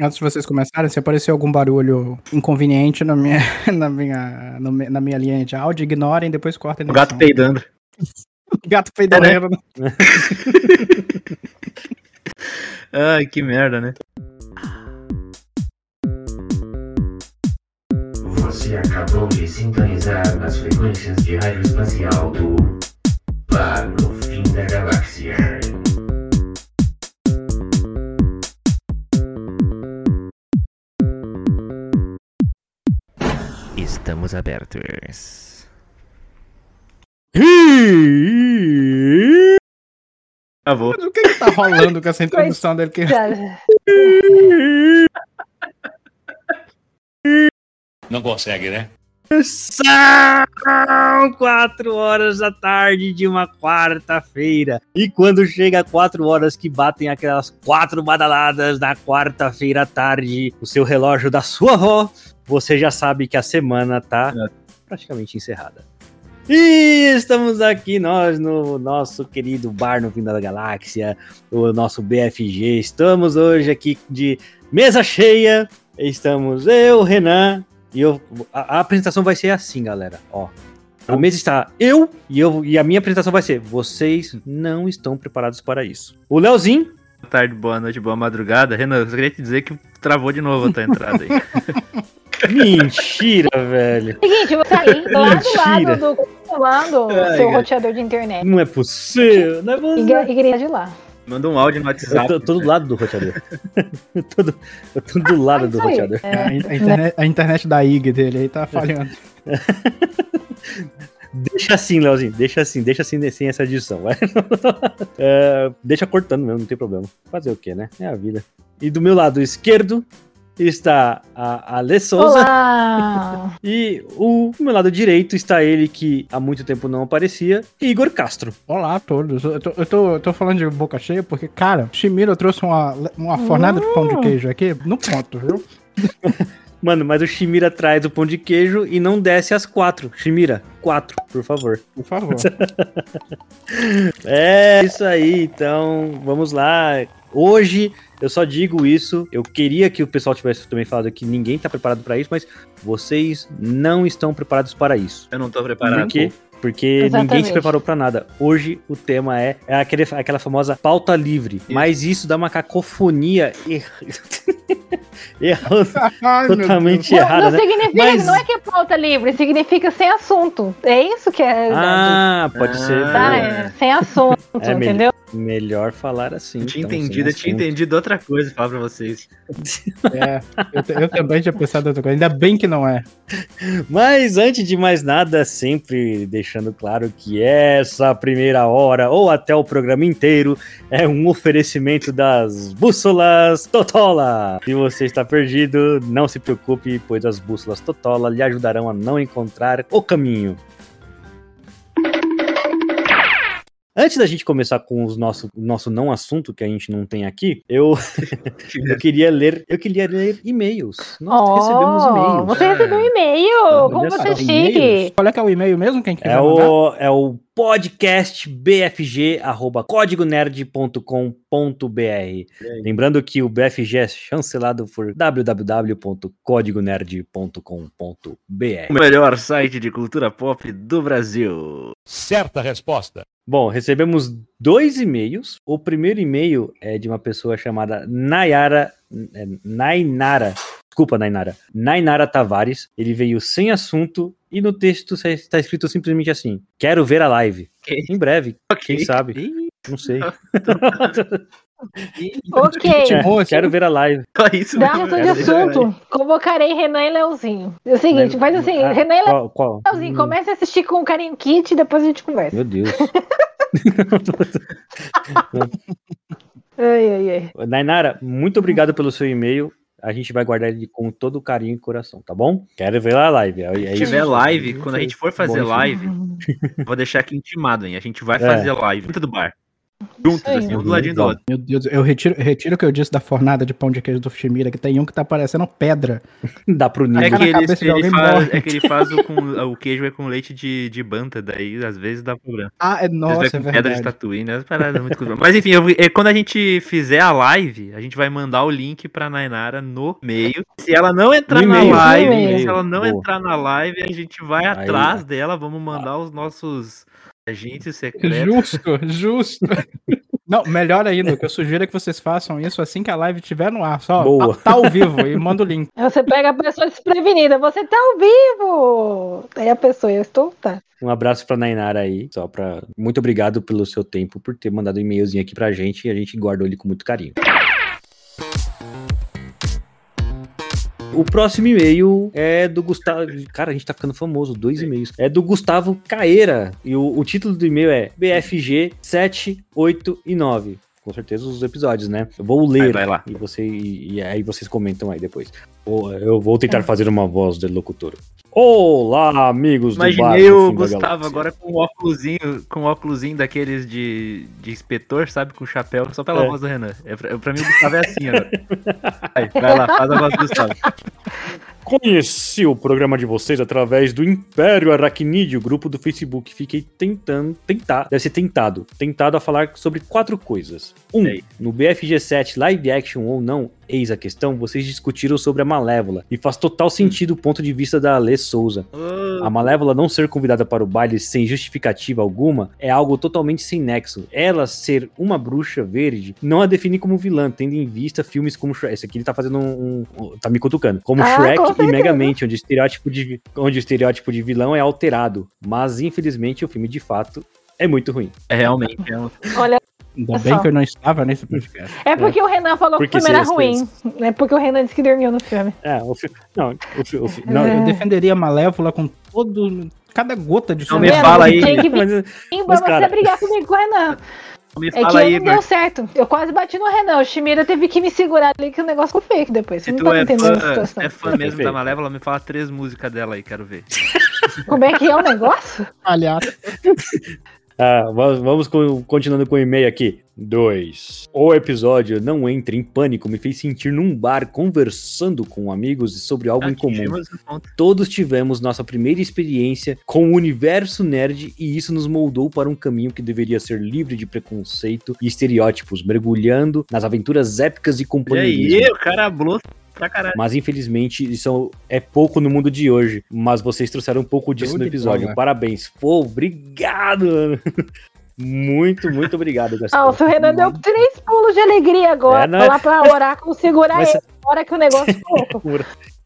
Antes de vocês começarem, se aparecer algum barulho inconveniente na minha, na minha, na minha linha de áudio, ignorem, depois cortem. O gato peidando. gato peidando. É, né? Ai, que merda, né? Você acabou de sintonizar nas frequências de rádio espacial do Bar no Fim da Galáxia. Estamos abertos. Avô. Mas o que, que tá rolando com essa introdução dele? Que... Não consegue, né? São quatro horas da tarde de uma quarta-feira. E quando chega quatro horas que batem aquelas quatro badaladas na quarta-feira à tarde, o seu relógio da sua avó, você já sabe que a semana tá é. praticamente encerrada. E estamos aqui nós no nosso querido bar no fim da galáxia, o nosso BFG. Estamos hoje aqui de mesa cheia. Estamos eu, Renan, e eu, a, a, apresentação vai ser assim, galera. Ó, a mesa está eu e eu e a minha apresentação vai ser: vocês não estão preparados para isso. O Leozinho. Boa tarde, boa noite, boa madrugada. Renan, eu queria te dizer que travou de novo a tua entrada aí. Mentira, velho. Seguinte, eu vou sair lá do lado do controlando seu roteador de internet. Não é possível, não é possível. E queria de lá. Manda um áudio no WhatsApp. Eu tô, tô do lado do roteador. eu, tô do, eu tô do lado do roteador. É. A, internet, a internet da IG dele aí tá falhando. Deixa assim, Leozinho. Deixa assim, deixa assim sem essa edição. é, deixa cortando mesmo, não tem problema. Fazer o que, né? É a vida. E do meu lado esquerdo, está a Ale Souza. Olá! E o meu lado direito está ele que há muito tempo não aparecia, Igor Castro. Olá a todos. Eu tô, eu tô, eu tô falando de boca cheia porque, cara, Chimiro trouxe uma, uma fornada de pão de queijo aqui no ponto, viu? Mano, mas o Shimira traz o pão de queijo e não desce as quatro. Shimira, quatro, por favor. Por favor. é isso aí, então vamos lá. Hoje eu só digo isso. Eu queria que o pessoal tivesse também falado que ninguém está preparado para isso, mas vocês não estão preparados para isso. Eu não estou preparado. Por quê? Porque Exatamente. ninguém se preparou para nada. Hoje o tema é, é aquele, aquela famosa pauta livre. Isso. Mas isso dá uma cacofonia er... totalmente errada. Não, não né? significa, mas... não é que é pauta livre, significa sem assunto. É isso que é. Ah, pode ah, ser. Tá, é, sem assunto, é, entendeu? Melhor falar assim. Eu tinha então, entendido, eu tinha entendido outra coisa falar pra vocês. É, eu, eu, também tinha pensado outra coisa, ainda bem que não é. Mas antes de mais nada, sempre deixando claro que essa primeira hora, ou até o programa inteiro, é um oferecimento das bússolas Totola. Se você está perdido, não se preocupe, pois as bússolas Totola lhe ajudarão a não encontrar o caminho. Antes da gente começar com os nosso, o nosso não assunto que a gente não tem aqui, eu, eu queria ler, eu queria ler e-mails. Nós oh, recebemos e-mails. Você recebeu um e-mail? Como você é chique? Qual é que é o e-mail mesmo? Quem é o, é o podcastbfg@codigonerd.com.br. Lembrando que o BFG é chancelado por www.codigonerd.com.br. O melhor site de cultura pop do Brasil. Certa resposta. Bom, recebemos dois e-mails. O primeiro e-mail é de uma pessoa chamada Nayara. É, Nainara. Desculpa, Nainara. Nainara Tavares. Ele veio sem assunto e no texto está escrito simplesmente assim: Quero ver a live. Okay. Em breve. Okay. Quem sabe? Não sei. ok. É, quero ver a live. Isso Dá de assunto. Convocarei Renan e Leozinho. É o seguinte, faz assim: ah, Renan e qual, qual? Leozinho, hum. comece a assistir com o Carinho Kit e depois a gente conversa. Meu Deus. ai, ai, ai. Nainara, muito obrigado pelo seu e-mail. A gente vai guardar ele com todo carinho e coração, tá bom? Quero ver a live. É, é Se tiver live, quando a gente for fazer bom, live, vou deixar aqui intimado, hein? A gente vai é. fazer live dentro do bar. Juntos, assim, um do ladinho do outro. Meu Deus, eu retiro, retiro o que eu disse da fornada de pão de queijo do Fushimira, que tem um que tá parecendo pedra. Dá pro nível. É que, ele, faz, é que ele faz o, com, o queijo é com leite de, de banta, daí às vezes dá problema. Ah, é, Às nossa, é é com pedra de verdade. Tatooine, né? Parada muito. Mas enfim, eu- é, quando a gente fizer a live, a gente vai mandar o link pra Nainara no meio. Se ela não entrar No na live, se ela não Boa. entrar na live, a gente vai Aí. atrás dela, vamos mandar os nossos agentes secretos. Justo, justo. Não, melhor ainda, o que eu sugiro é que vocês façam isso assim que a live estiver no ar. Só Boa. tá, tá ao vivo e manda o link. Você pega a pessoa desprevenida, você tá ao vivo! Aí a pessoa, eu estou, tá. Um abraço pra Nainara aí, só pra. Muito obrigado pelo seu tempo, por ter mandado um e-mailzinho aqui pra gente e a gente guardou ele com muito carinho. O próximo e-mail é do Gustavo. Cara, a gente tá ficando famoso, dois e-mails. É do Gustavo Caeira. E o, o título do e-mail é BFG 7, 8 e 9. Com certeza os episódios, né? Eu vou ler. Lá. E, você, e, e aí vocês comentam aí depois. Eu vou tentar fazer uma voz de locutor. Olá, amigos do bar Imaginei o Gustavo agora com um óculosinho, com um óculosinho daqueles de, de inspetor, sabe? Com chapéu, só pela É. voz do Renan. É, pra, pra mim o Gustavo é assim agora. Vai, vai lá, faz a voz do Gustavo. Conheci o programa de vocês através do Império Aracnídeo, grupo do Facebook. Fiquei tentando, tentar, deve ser tentado, tentado a falar sobre quatro coisas. Um, no BFG7 live action ou não, eis a questão, vocês discutiram sobre a Malévola. E faz total sentido o ponto de vista da Alê Souza. A Malévola não ser convidada para o baile sem justificativa alguma é algo totalmente sem nexo. Ela ser uma bruxa verde não a define como vilã, tendo em vista filmes como Shrek. Esse aqui ele tá fazendo um. um- tá me cutucando. Como Ah, Shrek com e. Megamente, onde o, estereótipo de, onde o estereótipo de vilão é alterado. Mas, infelizmente, o filme de fato é muito ruim. É realmente. É um... Olha, Ainda É bem só. que eu não estava nesse podcast. é porque o Renan falou que o Porque filme era ruim. É porque o Renan disse que dormiu no filme. É, o filme. Não, o, fi- o fi- Não, não, eu defenderia a Malévola com todo. Cada gota de Não me fala aí. Tem que vir mas, Mas, você cara- brigar comigo com o Renan. Me É que fala aí, não deu certo. Eu quase bati no Renan. O Shimira teve que me segurar ali que o negócio ficou fake depois. Você não tá é entendendo a fã, situação. é fã mesmo da Malévola, me fala três músicas dela aí, quero ver. Como é que é o negócio? Aliás, Ah, vamos, vamos com- continuando com o e-mail aqui. 2. O episódio Não Entre em Pânico me fez sentir num bar conversando com amigos sobre algo em comum. Todos tivemos nossa primeira experiência com o universo nerd e isso nos moldou para um caminho que deveria ser livre de preconceito e estereótipos, mergulhando nas aventuras épicas e E companheirismo. aí, o cara hablou pra caralho. Mas infelizmente isso é pouco no mundo de hoje. Mas vocês trouxeram um pouco disso Show no episódio. bola. Parabéns. Pô, obrigado. mano. Muito, muito obrigado, Gastão. Ah, o seu Renan deu três pulos de alegria agora. É, não Foi é- lá pra oráculo segurar Mas- ele. Hora que o negócio ficou.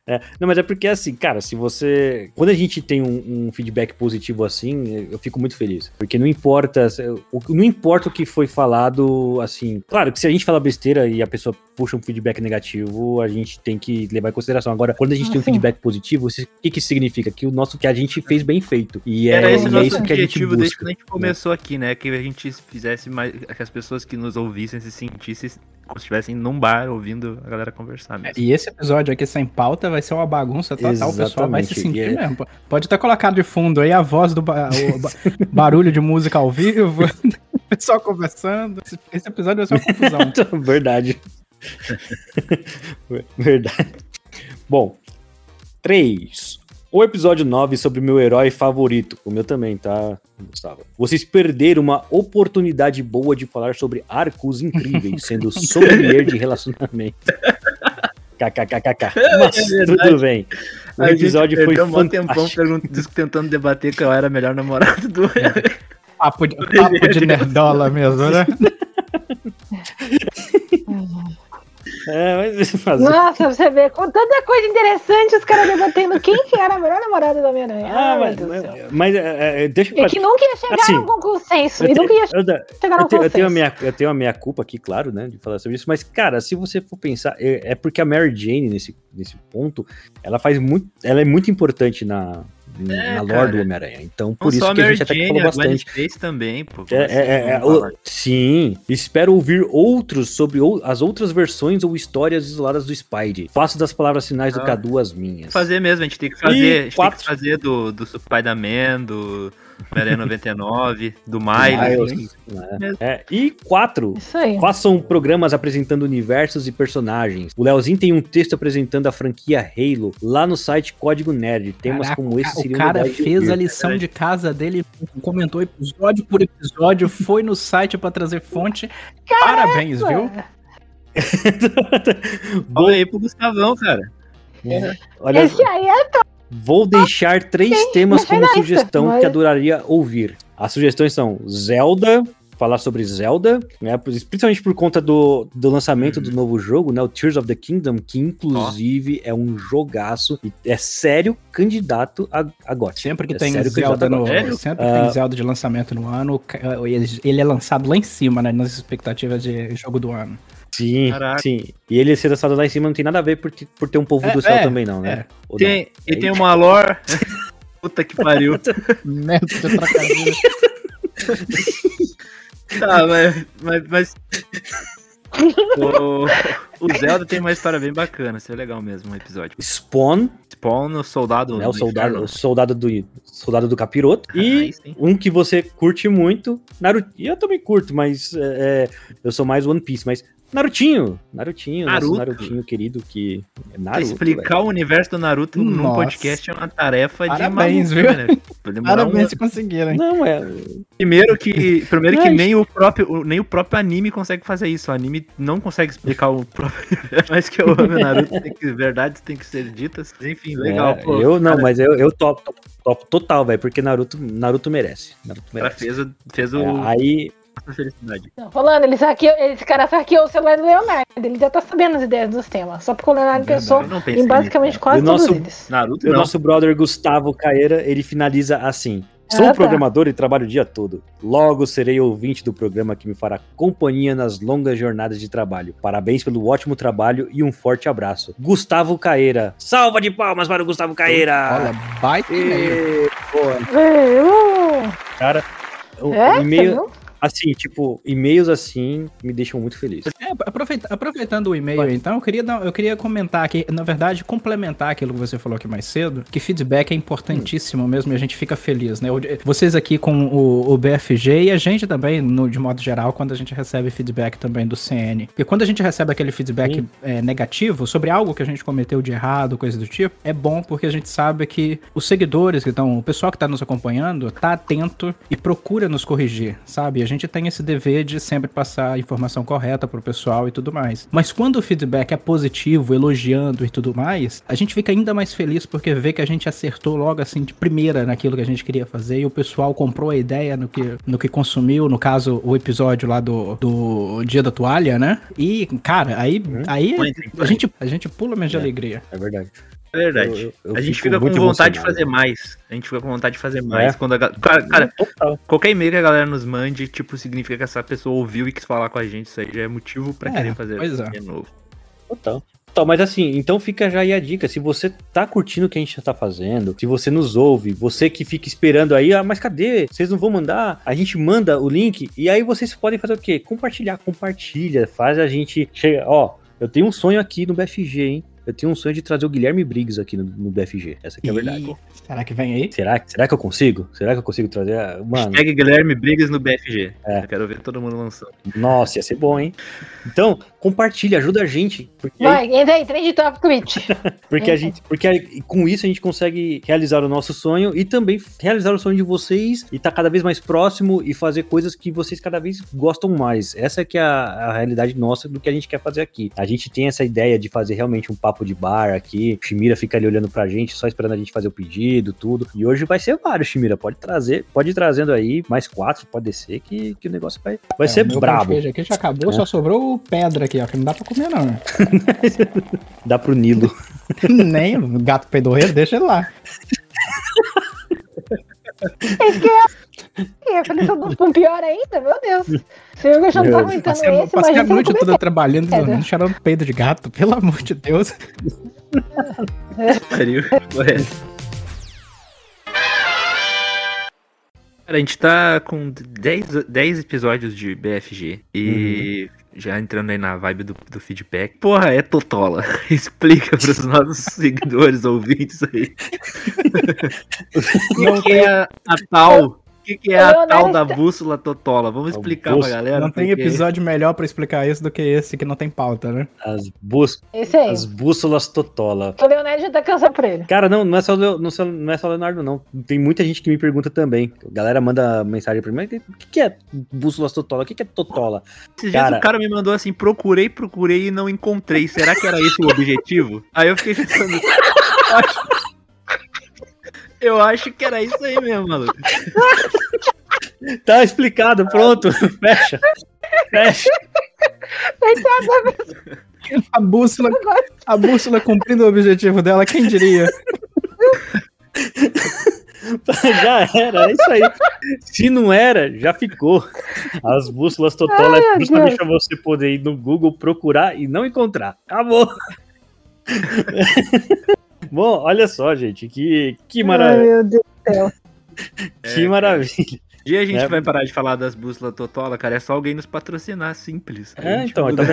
É, não, mas é porque assim, cara, se você. Quando a gente tem um, um feedback positivo assim, eu fico muito feliz. Porque não importa. o- Não importa o que foi falado, assim. Claro que se a gente fala besteira e a pessoa puxa um feedback negativo, a gente tem que levar em consideração. Agora, quando a gente tem um feedback positivo, o que, que isso significa? Que o nosso que a gente fez bem feito. E é, Era esse o e é isso que a gente objetivo desde busca. quando a gente começou aqui, né? Que a gente fizesse mais. Que as pessoas que nos ouvissem se sentissem como se estivessem num bar ouvindo a galera conversar mesmo. e esse episódio aqui sem pauta vai ser uma bagunça total. O pessoal vai se Exatamente, sentir é- mesmo. Pode ter colocado de fundo aí a voz do ba- o ba- barulho de música ao vivo, o pessoal conversando. Esse, esse episódio vai ser uma confusão. Verdade. Verdade. Bom, 3. O episódio 9 sobre o meu herói favorito. O meu também, tá, Gustavo? Vocês perderam uma oportunidade boa de falar sobre arcos incríveis, sendo sommelier de relacionamento. KKKKK. Mas É tudo bem. O episódio foi perdeu um tempão fantástico. tentando debater qual era a melhor namorada do. Papo de, papo de nerdola mesmo, né? É, mas fazer. Nossa, você vê, com tanta coisa interessante, os caras debatendo quem que era a melhor namorada da Homem-Aranha. Ah, mas, do mas, mas, é, é, deixa eu E que nunca ia chegar Assim, num consenso. E nunca ia eu- chegar Eu num tenho, eu, tenho a consenso. minha, eu tenho a minha culpa aqui, claro, né, de falar sobre isso, mas, cara, se você for pensar, é, é porque a Mary Jane, nesse, nesse ponto, ela faz muito, ela é muito importante na, é, na lore do Homem-Aranha. Então, por Não isso que a gente até Jane, falou bastante. Space também, pô. É, é, é, o, sim, espero ouvir outros sobre ou, as outras versões ou histórias isoladas do Spidey. Faço das palavras finais ah, do Cadu as minhas. Fazer mesmo, a gente tem que fazer, a gente quatro... tem que fazer do, do Spider-Man, do Homem-Aranha 99, do Miles. Né? É. E quatro, façam programas apresentando universos e personagens. O Leozinho tem um texto apresentando a franquia Halo lá no site Código Nerd. Temas Caraca, como esse seriam O cara fez a lição de casa dele, comentou episódio por episódio, foi no site para trazer fonte. Caraca. Parabéns, viu? Olha aí pro Gustavão, cara. É. Olha, Esse aí é top. Vou deixar três temas como sugestão que adoraria ouvir. As sugestões são Zelda, falar sobre Zelda, né? Principalmente por conta do, do lançamento uhum. do novo jogo, né? O Tears of the Kingdom, que inclusive oh. é um jogaço e é sério candidato a, a GOT. Sempre que é tem Zelda no, sempre que uh, tem Zelda de lançamento no ano, ele, ele é lançado lá em cima, né? Nas expectativas de jogo do ano. Sim, Caraca. sim. E ele ser lançado lá em cima não tem nada a ver por, por ter um povo é, do céu é, também, não, né? É. Tem, não? E tem uma lore. Puta que pariu. Merda Tá, mas. mas, mas... o, o, Zelda tem uma história bem bacana, isso é legal mesmo, um episódio. Spawn. Spawn, o soldado. É, o soldado, o soldado do soldado do capiroto. Ah, e um que você curte muito, Naruto. E eu também curto, mas é, é eu sou mais One Piece, mas Narutinho, Narutinho, Naruto. Narutinho querido que é Naruto, explicar véio. o universo do Naruto Nossa. num podcast é uma tarefa Parabéns, de maluco, viu? Né? Parabéns se conseguiram. Não é. Primeiro que, primeiro que nem o próprio nem o próprio anime consegue fazer isso. O anime não consegue explicar o próprio mas que eu amo Naruto, tem que verdades têm que ser ditas. Enfim, legal. É, pô, eu não, cara. mas eu, eu topo, topo, topo total, velho, porque Naruto Naruto merece. Naruto merece. Fez, fez o é, aí felicidade. Rolando, ele hackeou, esse cara hackeou o celular do Leonardo. Ele já tá sabendo as ideias dos temas. Só porque o Leonardo pensou em basicamente quase todos nosso, eles. Naruto, o nosso brother Gustavo Caeira, ele finaliza assim. Sou ah, programador tá. e trabalho o dia todo. Logo serei ouvinte do programa que me fará companhia nas longas jornadas de trabalho. Parabéns pelo ótimo trabalho e um forte abraço. Gustavo Caeira. Salva de palmas para o Gustavo Caeira. Olha, baita e... Cara, o é, e-mail, assim, tipo, e-mails assim me deixam muito feliz. É, aproveita, aproveitando o e-mail, então, eu queria, dar, eu queria comentar aqui, na verdade, complementar aquilo que você falou aqui mais cedo, que feedback é importantíssimo hum. mesmo e a gente fica feliz, né? Vocês aqui com o, o BFG e a gente também, no, de modo geral, quando a gente recebe feedback também do CN. E quando a gente recebe aquele feedback é, negativo sobre algo que a gente cometeu de errado, coisa do tipo, é bom porque a gente sabe que os seguidores que estão, o pessoal que está nos acompanhando, tá atento e procura nos corrigir, sabe? A gente tem esse dever de sempre passar a informação correta pro pessoal e tudo mais. Mas quando o feedback é positivo, elogiando e tudo mais, a gente fica ainda mais feliz porque vê que a gente acertou logo assim de primeira naquilo que a gente queria fazer e o pessoal comprou a ideia no que, no que consumiu, no caso, o episódio lá do, do Dia da Toalha, né? E, cara, aí, uhum. aí a, gente, a gente pula mesmo de é, alegria. É verdade. É verdade. Eu, eu a gente fica com vontade de fazer mais. A gente fica com vontade de fazer mais. É? Quando a, cara, cara qualquer e-mail que a galera nos mande, tipo, significa que essa pessoa ouviu e quis falar com a gente. Isso aí já é motivo pra é, querer fazer é. de novo. Total. Então, mas assim, então fica já aí a dica. Se você tá curtindo o que a gente já tá fazendo, se você nos ouve, você que fica esperando aí, ah, mas cadê? Vocês não vão mandar? A gente manda o link e aí vocês podem fazer o quê? Compartilhar, compartilha, faz a gente. Chega, ó, eu tenho um sonho aqui no BFG, hein? Eu tenho um sonho de trazer o Guilherme Briggs aqui no, no BFG. Essa aqui é a verdade. Será que vem aí? Será, será que eu consigo? Será que eu consigo trazer? Mano. Hashtag Guilherme Briggs no BFG. É. Eu quero ver todo mundo lançando. Nossa, ia ser bom, hein? Então, compartilha, ajuda a gente. Porque... Vai, entra aí, trend top tweet. porque a gente, porque com isso a gente consegue realizar o nosso sonho e também realizar o sonho de vocês e estar tá cada vez mais próximo e fazer coisas que vocês cada vez gostam mais. Essa é que é a, a realidade nossa do que a gente quer fazer aqui. A gente tem essa ideia de fazer realmente um papo de bar aqui. O Shimira fica ali olhando pra gente, só esperando a gente fazer o pedido, tudo. E hoje vai ser vários, Shimira. Pode trazer, pode ir trazendo aí mais quatro, pode descer que, que o negócio vai, vai é, ser brabo. O aqui já acabou, é. só sobrou pedra aqui, ó, que não dá pra comer não. Né? dá pro Nilo. Nem, o gato pedorreiro, deixa ele lá. Eu falei, com pior ainda, meu Deus. Se eu já não tá aguentando passei, esse, passei a noite toda trabalhando, dormindo, cheirando peido de gato, pelo amor de Deus. Pariu. A gente tá com 10, 10 episódios de BFG e uhum. já entrando aí na vibe do, do feedback. Porra, é Totola. Explica pros nossos seguidores, ouvintes aí. o que é a, a tal o que, que, é a tal da bússola totola? Vamos explicar pra galera. Não tem episódio melhor pra explicar isso do que esse que não tem pauta, né? As, bús... As bússolas totola. O Leonardo já tá cansado pra ele. Cara, não, não é, só, não, não é só Leonardo, não. Tem muita gente que me pergunta também. A galera manda mensagem pra mim. O que, que é bússolas totola? O que, que é totola? Esses cara... dias o cara me mandou assim, procurei, procurei e não encontrei. Será que era esse o objetivo? Aí eu fiquei pensando... Eu acho que era isso aí mesmo, maluco. Tá explicado, pronto. Fecha. Fecha. A bússola, a bússola cumprindo o objetivo dela, quem diria? já era, é isso aí. Se não era, já ficou. As bússolas total é justamente para você poder ir no Google procurar e não encontrar. Acabou. Bom, olha só, gente, que, que maravilha. Ai, meu Deus do céu. que é, maravilha. Dia a gente é. vai parar de falar das bússolas Totola, cara. É só alguém nos patrocinar, simples. É, então, então.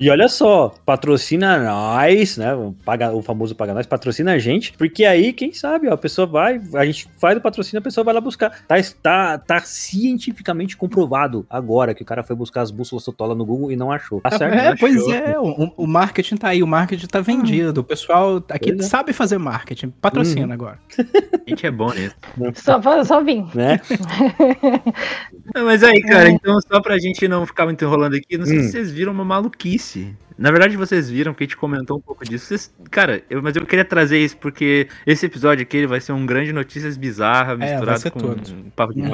E olha só, patrocina nós, né? Paga, o famoso paga nós, patrocina a gente, porque aí, quem sabe, ó, a pessoa vai, a gente faz o patrocínio, a pessoa vai lá buscar. Tá, tá, tá cientificamente comprovado agora que o cara foi buscar as bússolas Totola no Google e não achou. Tá certo? É, pois é, o, o, marketing tá aí, o marketing tá vendido. O pessoal aqui é. sabe fazer marketing. Patrocina hum. agora. A gente é bom nisso. Só, só vim. Né? Mas aí, cara, é. então só pra gente não ficar muito enrolando aqui, não sei hum. se vocês viram uma maluquice. Na verdade, vocês viram, que a gente comentou um pouco disso. Vocês, cara, eu, mas eu queria trazer isso porque esse episódio aqui ele vai ser um grande notícias bizarras é, misturado com um papo de uhum.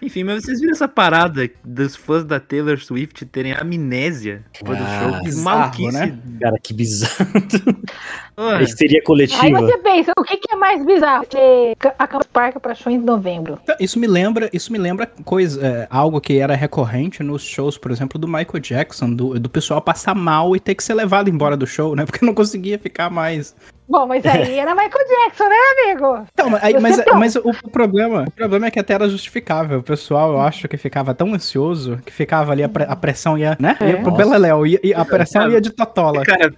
Enfim, mas vocês viram essa parada dos fãs da Taylor Swift terem amnésia depois ah, do show? Que maluquice. Né? Cara, que bizarro. Seria coletiva. Aí você pensa, o que, que é mais bizarro? A Campus Park para show em novembro. Então, isso me lembra, isso me lembra coisa, é, algo que era recorrente nos shows, por exemplo, do Michael Jackson, do, do pessoal passar mal e ter que ser levado embora do show, né? Porque não conseguia ficar mais Bom, mas aí era Michael Jackson, né, amigo? Então, aí, mas, mas o, o, problema, o problema é que até era justificável. O pessoal, eu acho que ficava tão ansioso que ficava ali a, pre, a pressão ia, né? Ia pro Beleléu, e, e a pressão ia de totola. Cara,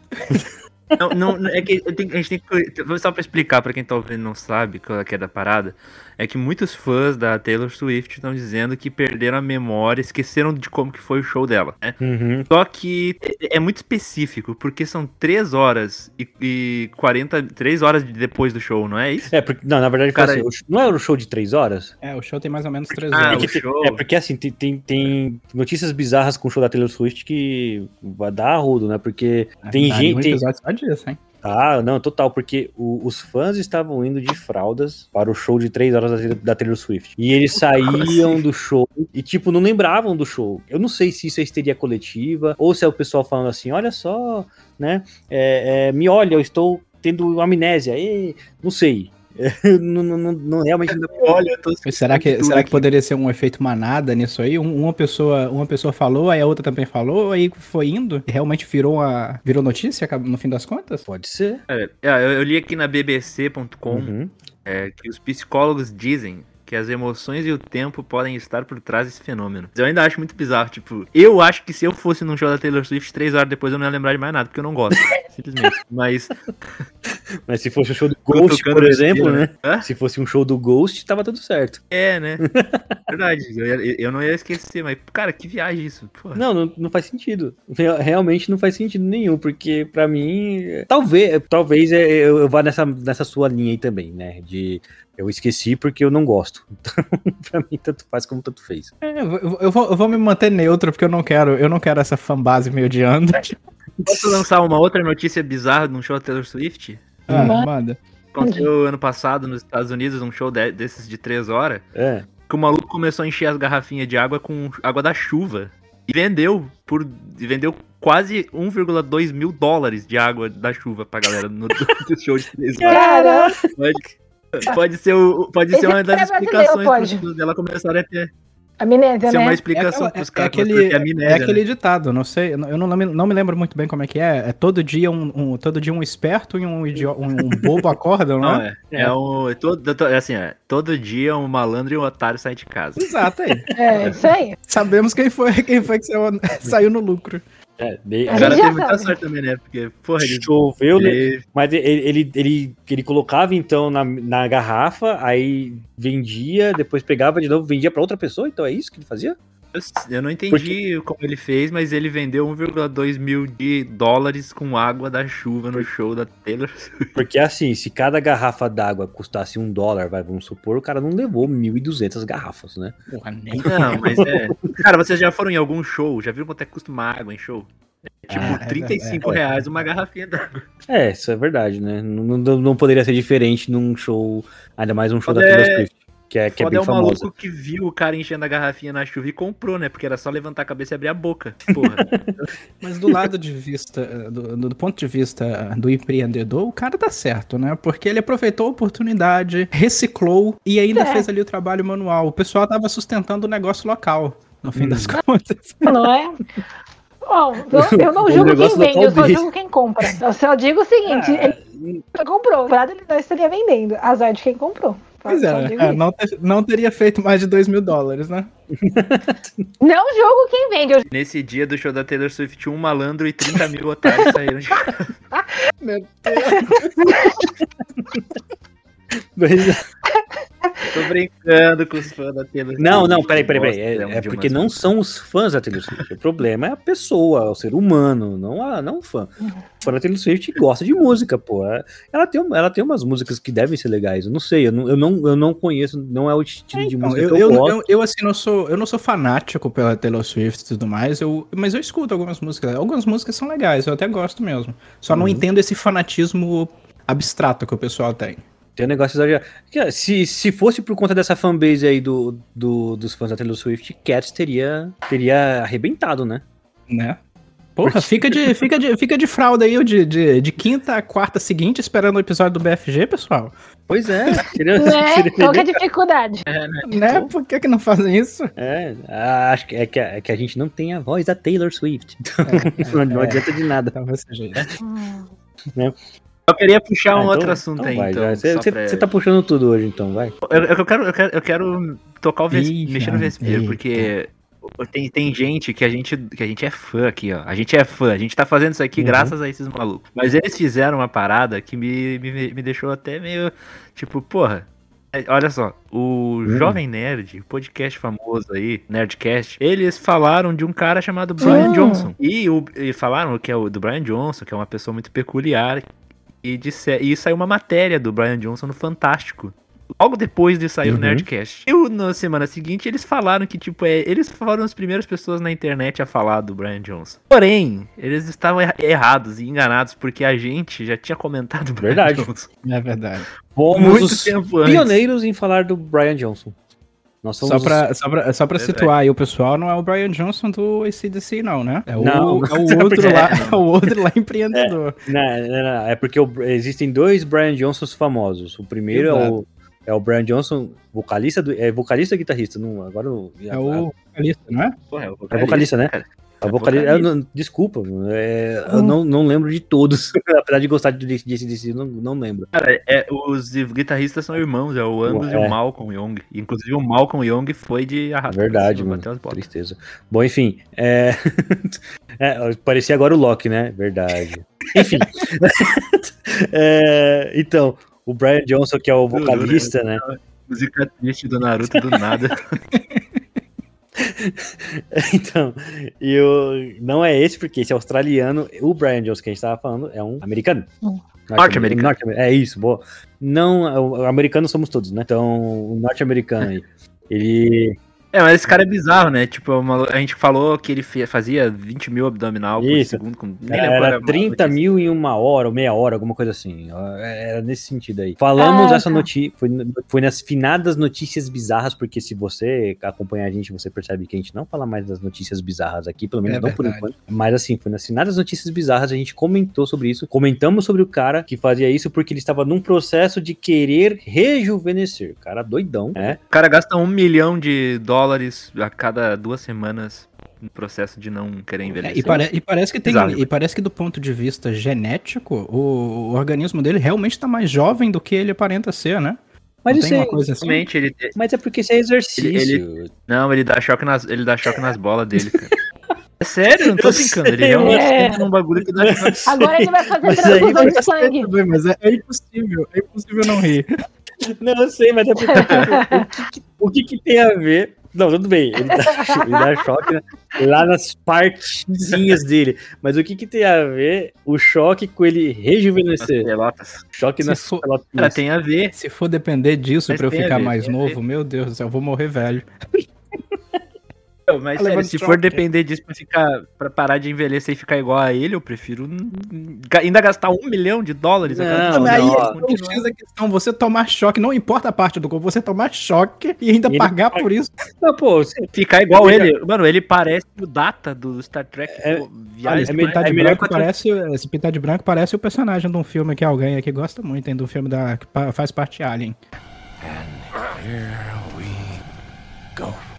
não, não, é que a gente tem que. Só pra explicar pra quem tá ouvindo e não sabe qual é, é da parada é que muitos fãs da Taylor Swift estão dizendo que perderam a memória, esqueceram de como que foi o show dela, né? Uhum. Só que é, é muito específico, porque são 3 horas e, e 40, 3 horas depois do show, não é isso? É, porque, não, na verdade, Cara, assim, não é o show de 3 horas? É, o show tem mais ou menos 3 ah, horas. É, show... é porque assim, tem, tem, tem, notícias bizarras com o show da Taylor Swift que vai dar rudo, né? Porque é, tem gente. Tem... Só disso, hein? Ah, não, total, porque o, os fãs estavam indo de fraldas para o show de três horas da, da Taylor Swift. E eles saíam assim? do show e, tipo, não lembravam do show. Eu não sei se isso é histeria coletiva ou se é o pessoal falando assim: olha só, né? É, é, me olha, eu estou tendo amnésia. E, não sei. não, não, não, realmente não Olha, tô... será que será que poderia ser um efeito manada nisso aí? uma pessoa uma pessoa falou, aí a outra também falou, aí foi indo realmente virou uma virou notícia no fim das contas? Pode ser. É, é eu li aqui na bbc.com uhum. é, que os psicólogos dizem que as emoções e o tempo podem estar por trás desse fenômeno. Eu ainda acho muito bizarro, tipo, eu acho que se eu fosse num show da Taylor Swift, três horas depois eu não ia lembrar de mais nada, porque eu não gosto, simplesmente. Mas. Mas se fosse um show do Ghost, por exemplo, né? Hã? Se fosse um show do Ghost, tava tudo certo. É, né? Verdade. Eu, ia, eu, não ia esquecer, mas, cara, que viagem isso. Porra. Não, não, não faz sentido. Realmente não faz sentido nenhum, porque para mim, talvez, talvez é, eu, eu vá nessa, nessa sua linha aí também, né? De eu esqueci porque eu não gosto. Então, pra mim, tanto faz como tanto fez. É, eu, eu, vou, eu vou me manter neutro, porque eu não quero, eu não quero essa fanbase me odiando. Posso lançar uma outra notícia bizarra de um show da Taylor Swift? Ah, manda. Aconteceu ano passado nos Estados Unidos um show de, desses de três horas. É. Que o maluco começou a encher as garrafinhas de água com água da chuva. E vendeu por. vendeu quase 1,2 mil dólares de água da chuva pra galera no, no show de três horas. Caramba! Pode ser, o, pode ser uma das explicações dela começar a ter. Amnésia, Isso né? é uma explicação é, pros caras. É aquele, é, amnésia, é aquele né? ditado, não sei, eu não, não, me, lembro muito bem como é que é. É todo dia um, um todo dia um esperto e um, idiota, um, um bobo acordam, não, não é? É, é um, todo, é assim, é, todo dia um malandro e um otário saem de casa. Exato, aí. É, isso aí. Sabemos quem foi, quem foi que saiu, saiu no lucro. É, o cara tem muita sorte também, né? Porque, porra, ele choveu, ele... mas ele, ele, ele, ele, colocava então na, na garrafa, aí vendia, depois pegava de novo, vendia para outra pessoa, então é isso que ele fazia? Eu não entendi Porque... como ele fez, mas ele vendeu 1,2 mil de dólares com água da chuva no show da Taylor Swift. Porque assim, se cada garrafa d'água custasse um dólar, vai, vamos supor, o cara não levou 1.200 garrafas, né? Porra, nem. Não, mas é. Cara, vocês já foram em algum show? Já viram quanto é que custa uma água em show? É tipo ah, 35 é, é, reais uma garrafinha d'água. É, isso é verdade, né? Não, não, não, poderia ser diferente num show, ainda mais um show Quando da Taylor Swift. Que é, que é bem é o famosa. maluco que viu o cara enchendo a garrafinha na chuva e comprou, né? Porque era só levantar a cabeça e abrir a boca. Porra. Mas do lado de vista, do, do, ponto de vista do empreendedor, o cara tá certo, né? Porque ele aproveitou a oportunidade, reciclou e ainda é. fez ali o trabalho manual. O pessoal tava sustentando o negócio local, no fim hum. das contas. Não é? Bom, eu não julgo quem vende, eu só julgo quem compra. Eu só digo o seguinte, ah, ele comprou, o ele não estaria vendendo, azar de quem comprou. Pois é, é não, ter, não teria feito mais de 2 mil dólares, né? não jogo quem vende. Eu... Nesse dia do show da Taylor Swift, um malandro e 30 mil otários saíram de Meu Deus. Tô brincando com os fãs da Taylor Swift. Não, não, peraí, peraí, peraí. É, é porque não são os fãs da Taylor Swift. O problema é a pessoa, o ser humano, não, a, não o fã. O fã da Taylor Swift gosta de música, pô. É, ela tem, ela tem umas músicas que devem ser legais. Eu não sei, eu não, eu não, eu não conheço, não é o estilo de então, música eu, que eu, eu, eu, eu, assim, não sou, eu não sou fanático pela Taylor Swift e tudo mais, eu, mas eu escuto algumas músicas. Algumas músicas são legais, eu até gosto mesmo. Só uhum. não entendo esse fanatismo abstrato que o pessoal tem. Tem um negócio exagerado. Se, se fosse por conta dessa fanbase aí do, do, dos fãs da Taylor Swift, Cats teria, teria arrebentado, né? Né? Porra, fica de, fica de, fica de fralda aí de, de, de quinta a quarta seguinte esperando o episódio do BFG, pessoal. Pois é. Seria, né? seria Qual é a dificuldade? É, né? né? Por que, que não fazem isso? É, acho que é, que é que a gente não tem a voz da Taylor Swift. Então, é, não, é, adianta de nada. Talvez seja isso. Né? Eu queria puxar um ah, então, outro assunto então aí, então. Você pra... tá puxando tudo hoje, então, vai. Eu, eu, quero, eu, quero, eu quero tocar o vespeiro, mexer no vespeiro, porque tem, tem gente que a gente que a gente é fã aqui, ó. A gente é fã, a gente tá fazendo isso aqui uhum. graças a esses malucos. Mas eles fizeram uma parada que me, me, me deixou até meio, tipo, porra, é, Olha só, o hum. Jovem Nerd, podcast famoso aí, Nerdcast, eles falaram de um cara chamado Brian Johnson. E, o, e falaram que é o do Brian Johnson, que é uma pessoa muito peculiar, e, disse, e saiu uma matéria do Brian Johnson no Fantástico. Logo depois de sair uhum. o Nerdcast. E na semana seguinte eles falaram que, tipo, é, eles foram as primeiras pessoas na internet a falar do Brian Johnson. Porém, eles estavam errados e enganados, porque a gente já tinha comentado o Brian verdade. Johnson. É verdade. Fomos Muito os pioneiros antes. em falar do Brian Johnson. Nós somos só pra, os... só pra, só pra situar aí o pessoal, não é o Brian Johnson do ACDC, não, né? É o, não, é o outro lá, é, o outro lá empreendedor. É, não, não, não, é porque o, existem dois Brian Johnsons famosos. O primeiro Exato. é o, é o Brian Johnson, vocalista do. É vocalista ou guitarrista? Não, agora É o vocalista, não é? Porra, é, o vocalista, é vocalista, né? Cara. A é vocalista, não, desculpa, é, hum. eu não, não lembro de todos. Apesar de gostar de DC, não, não lembro. Cara, é, os guitarristas são irmãos, é o Angus é. e o Malcolm Young. Inclusive o Malcolm Young foi de arrastar. Verdade, mano. Tristeza. Bom, enfim. É... é... parecia agora o Loki, né? Verdade. Enfim. é, então, o Brian Johnson, que é o vocalista, né? Música triste do Naruto do nada. então, e o, não é esse, porque esse é australiano. O Brian Jones que a gente tava falando é um americano. Hum. Norte-americano. Norte é isso, boa. Não, americanos somos todos, né? Então, o norte-americano aí. Ele é, mas esse cara é bizarro, né? Tipo, uma, a gente falou que ele fazia 20 mil abdominal Isso. por segundo. Com, era, era 30 mil em uma hora ou meia hora, alguma coisa assim. Era nesse sentido aí. Falamos ah, essa tá. notícia, foi, foi nas finadas notícias bizarras, porque se você acompanha a gente, você percebe que a gente não fala mais das notícias bizarras aqui, pelo menos é não verdade. por enquanto. Mas assim, foi nas finadas notícias bizarras, a gente comentou sobre isso. Comentamos sobre o cara que fazia isso porque ele estava num processo de querer rejuvenescer. Cara doidão, né? O cara gasta um milhão de dólares dólares a cada duas semanas no processo de não querer envelhecer. É, e, pare e, parece que tem, e parece que do ponto de vista genético, o, o organismo dele realmente está mais jovem do que ele aparenta ser, né? Mas não isso é coisa assim? ele... Mas é porque isso é exercício. Ele, ele... Não, ele dá choque nas, ele dá choque nas bolas dele, cara. É sério, não tô brincando. Ele realmente é. tem um bagulho que dá choque. Agora ele vai fazer mas transfusão de sangue. Também, mas é, é, impossível, é impossível não rir. Não, eu sei, mas é porque, o, que, o que, que tem a ver não, tudo bem, ele dá, ele dá choque lá nas partezinhas dele. Mas o que, que tem a ver o choque com ele rejuvenescer? Pelotas. Choque se nas for, pelotas. tem a ver. Se for depender disso para eu ficar mais novo, meu Deus do céu, eu vou morrer velho. Mas sério, se for depender disso pra, ficar, pra parar de envelhecer e ficar igual a ele, eu prefiro ainda gastar um milhão de dólares. Não, não, aí não, é questão, você tomar choque, não importa a parte do corpo, você tomar choque e ainda ele pagar por isso. Não, pô, ficar igual ele. Mano, ele parece o Data do Star Trek. É, pô, viagem, é, é, é branco parece, esse pintar de branco parece o personagem de um filme que alguém aqui gosta muito, hein, do filme da, que faz parte Alien. And here we go.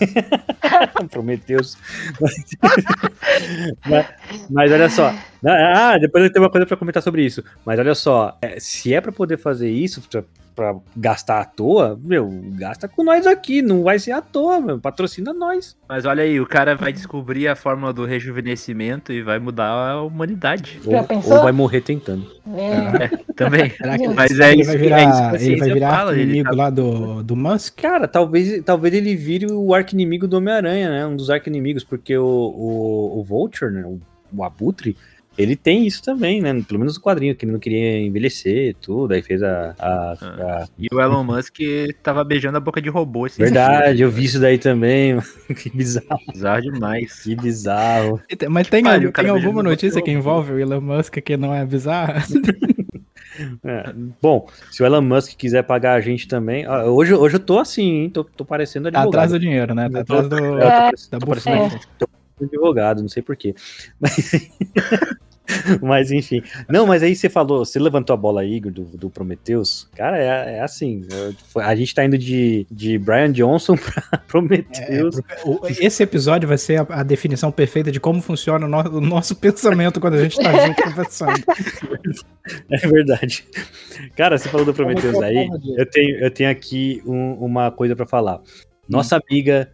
Prometeus. mas, mas, olha só. Ah, depois eu tenho uma coisa para comentar sobre isso. Mas olha só, é, se é para poder fazer isso, pra gastar à toa, meu, gasta com nós aqui, não vai ser à toa, meu, patrocina nós. Mas olha aí, o cara vai descobrir a fórmula do rejuvenescimento e vai mudar a humanidade. Ou, ou, vai morrer tentando. É. É, também. Mas é ele vai virar, é ele vai virar fala, inimigo tá... lá do, do Musk? Cara, talvez, talvez ele vire o arco-inimigo do Homem-Aranha, né? Um dos arco-inimigos, porque o, o, o Vulture, né? O, o Abutre, ele tem isso também, né? Pelo menos no quadrinho, que ele não queria envelhecer tudo, aí fez a. a, ah. a... E o Elon Musk tava beijando a boca de robô. Esse Verdade, dia. eu vi isso daí também. que bizarro. Bizarro demais. Que bizarro. Mas tem, Pariu, tem alguma notícia que envolve o Elon Musk que não é bizarra? É. Bom, se o Elon Musk quiser pagar a gente também. Hoje, hoje eu tô assim, hein? Tô, tô parecendo advogado. Tá atrás do dinheiro, né? Tá atrás do. É, tô, tô, parecendo, é. tô advogado, não sei porquê. Mas. mas enfim. Não, mas aí você falou, você levantou a bola aí, do, do Prometheus. Cara, é, é assim. A gente tá indo de, de Brian Johnson pra Prometheus. É, esse episódio vai ser a, a, definição perfeita de como funciona o, no, o nosso pensamento quando a gente tá junto conversando. É verdade. Cara, você falou do Prometheus aí. Eu tenho, eu tenho aqui um, uma coisa para falar. Nossa amiga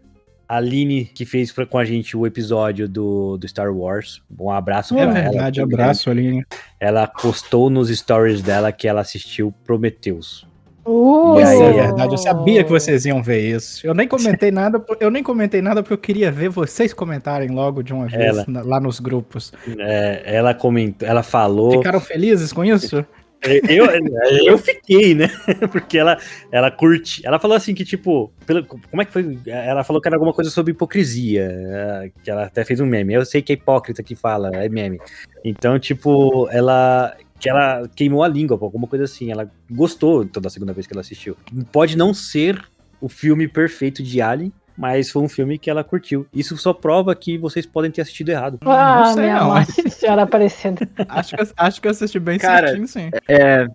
a Aline, que fez pra, com a gente o episódio do, do Star Wars. Um abraço é pra verdade, ela. verdade, abraço, Aline. Ela postou nos stories dela que ela assistiu Prometheus. Uh, aí, é verdade, eu sabia que vocês iam ver isso. Eu nem comentei nada, eu nem comentei nada porque eu queria ver vocês comentarem logo de uma vez ela, na, lá nos grupos. É, ela comentou, ela falou. Ficaram felizes com isso? Eu, eu fiquei, né? Porque ela, ela curte. Ela falou assim que, tipo, pelo, como é que foi? Ela falou que era alguma coisa sobre hipocrisia. É, que ela até fez um meme. Eu sei que é hipócrita que fala, é meme. Então, tipo, ela. Que ela queimou a língua, alguma coisa assim. Ela gostou toda a segunda vez que ela assistiu. Pode não ser o filme perfeito de Alien, mas foi um filme que ela curtiu. Isso só prova que vocês podem ter assistido errado. Ah, não sei, minha não. Nossa senhora aparecendo. acho, que, acho que eu assisti bem Cara, certinho, sim. É.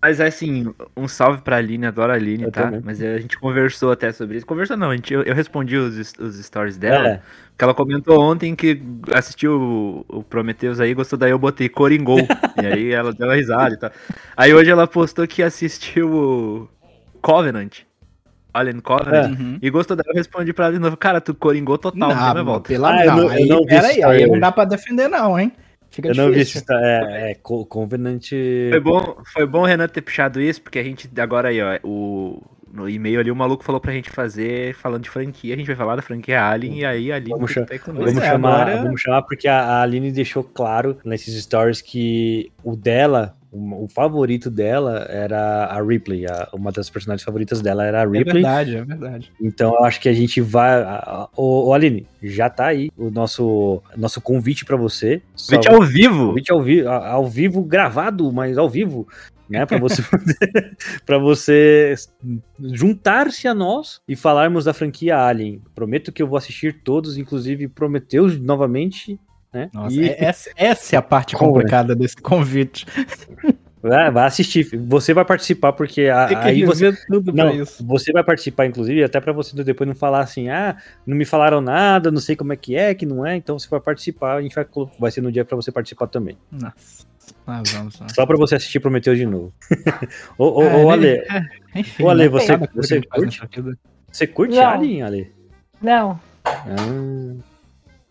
Mas assim, um salve pra Aline, adoro a Aline, eu tá? Também. Mas a gente conversou até sobre isso. Conversou não, a gente, eu, eu respondi os, os stories dela. É. Que ela comentou ontem que assistiu o, o Prometheus aí, gostou daí eu botei Coringol. e aí ela deu uma risada e tal. Aí hoje ela postou que assistiu o Covenant. Alien Covenant, é. uhum. e gostou dela, eu respondi pra ela de novo, cara, tu coringou total, não, não volta. Pela ah, não, aí, não peraí, aí não dá pra defender não, hein? Fica eu difícil. não vi se é, é, Covenant... Foi bom, foi bom o Renan ter puxado isso, porque a gente, agora aí, ó, o, no e-mail ali, o maluco falou pra gente fazer, falando de franquia, a gente vai falar da franquia Alien, e aí a Aline vamos, tá vamos, é, chamar, agora... vamos chamar, porque a, a Aline deixou claro nesses stories que o dela o, favorito dela era a Ripley, a, uma das personagens favoritas dela era a é Ripley. É verdade, é verdade. Então eu acho que a gente vai. Ô, Aline, já tá aí o nosso, nosso convite para você. Convite ao vivo! Convite ao, vi ao vivo, gravado, mas ao vivo. Né, para você para você juntar-se a nós e falarmos da franquia Alien. Prometo que eu vou assistir todos, inclusive Prometeus novamente né? Nossa, e... É, essa, essa, é a parte complicada desse convite. Vai, vai assistir. Você vai participar, porque a, aí você. Tudo não, isso. Você vai participar, inclusive, até para você depois não falar assim, ah, não me falaram nada, não sei como é que é, que não é. Então você vai participar, a gente vai, vai ser no dia para você participar também. Nossa. Ah, vamos, vamos. Só pra você assistir Prometeu de novo. ô, ô, é, ô, Ale. É, enfim, ô, Ale, né? você, você curte? Você curte não. Alien, Ale? Não. Ah.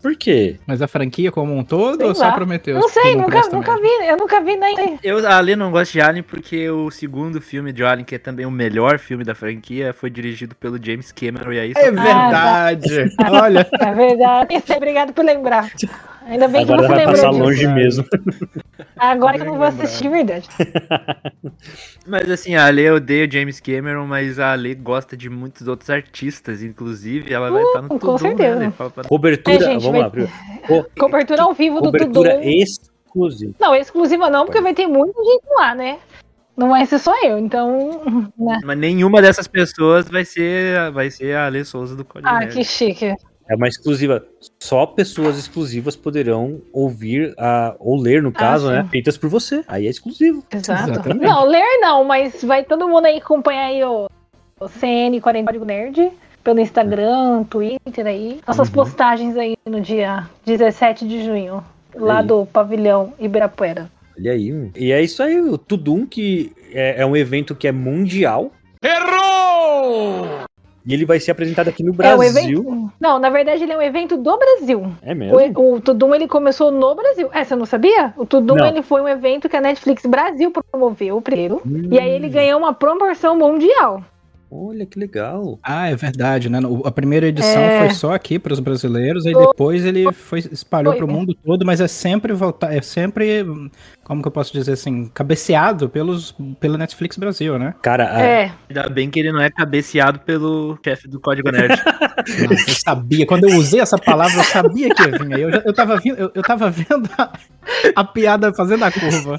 Por quê? Mas a franquia como um todo sei ou só Prometeu? Não sei, nunca, nunca vi, eu nunca vi nem. Eu, a Ale não gosta de Alien porque o segundo filme de Alien, que é também o melhor filme da franquia, foi dirigido pelo James Cameron e aí... É verdade! Ah, tá. Olha! É verdade, obrigado por lembrar. Ainda bem Agora que você vai passar disso. longe mesmo. Agora que eu não vou assistir de verdade. Mas assim, a Ale odeia James Cameron, mas a Ale gosta de muitos outros artistas, inclusive ela vai uh, estar no Tudum, Com certeza. Né? Pra... Cobertura, é, gente, vamos vai... lá. Cobertura ao vivo do Tudum. Cobertura exclusiva. Não, exclusiva não, porque vai ter muita gente lá, né? Não vai ser só eu, então. Né? Mas nenhuma dessas pessoas vai ser, vai ser a Ale Souza do Código Ah, que chique. É uma exclusiva. Só pessoas exclusivas poderão ouvir a, ou ler, no ah, caso, ah, né? Feitas por você. Aí é exclusivo. Exato. Exatamente. Não, ler não, mas vai todo mundo aí acompanhar aí o, o CN 40 Código Nerd pelo Instagram, Twitter aí. Nossas uhum. postagens aí no dia 17 de junho, lá do pavilhão Ibirapuera. Olha aí. E é isso aí, o Tudum, que é, é um evento que é mundial. Errou! E ele vai ser apresentado aqui no Brasil. É evento... Não, na verdade ele é um evento do Brasil. É mesmo? O, o Tudum ele começou no Brasil. É, você não sabia? O Tudum não. ele foi um evento que a Netflix Brasil promoveu primeiro. Hum. E aí ele ganhou uma proporção mundial. Olha que legal. Ah, é verdade, né? A primeira edição é... foi só aqui para os brasileiros, aí depois ele foi espalhou para o mundo todo, mas é sempre voltar, é sempre, como que eu posso dizer assim, cabeceado pelos pela Netflix Brasil, né? Cara, é. ainda bem que ele não é cabeceado pelo chefe do Código Nerd. Nossa, eu sabia, quando eu usei essa palavra, eu sabia que ia vir. Eu, já, eu, tava, vindo, eu, eu tava vendo a, a piada fazendo a curva.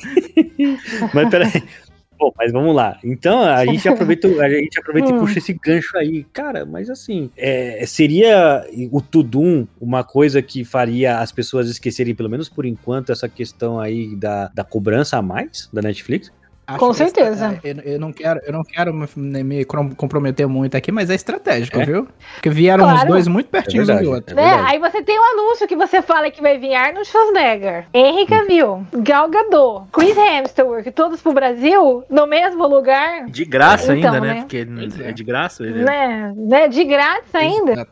Mas peraí, Bom, mas vamos lá. Então, a gente aproveita, a gente aproveita e hum. puxa esse gancho aí. Cara, mas assim, é, seria o Tudum uma coisa que faria as pessoas esquecerem, pelo menos por enquanto, essa questão aí da, da cobrança a mais da Netflix? Acho Com certeza. eu, eu, não quero, eu não quero me, me comprometer muito aqui, mas é estratégico, é? viu? Porque vieram claro. os dois muito pertinhos é um do outro. É é, aí você tem um anúncio que você fala que vai vir Arnold Schwarzenegger, Henry Cavill, Gal Gadot, Chris Hemsworth, todos pro Brasil, no mesmo lugar. De graça então, ainda, né? né? Porque é de graça. Ele... Né? né? De graça ainda.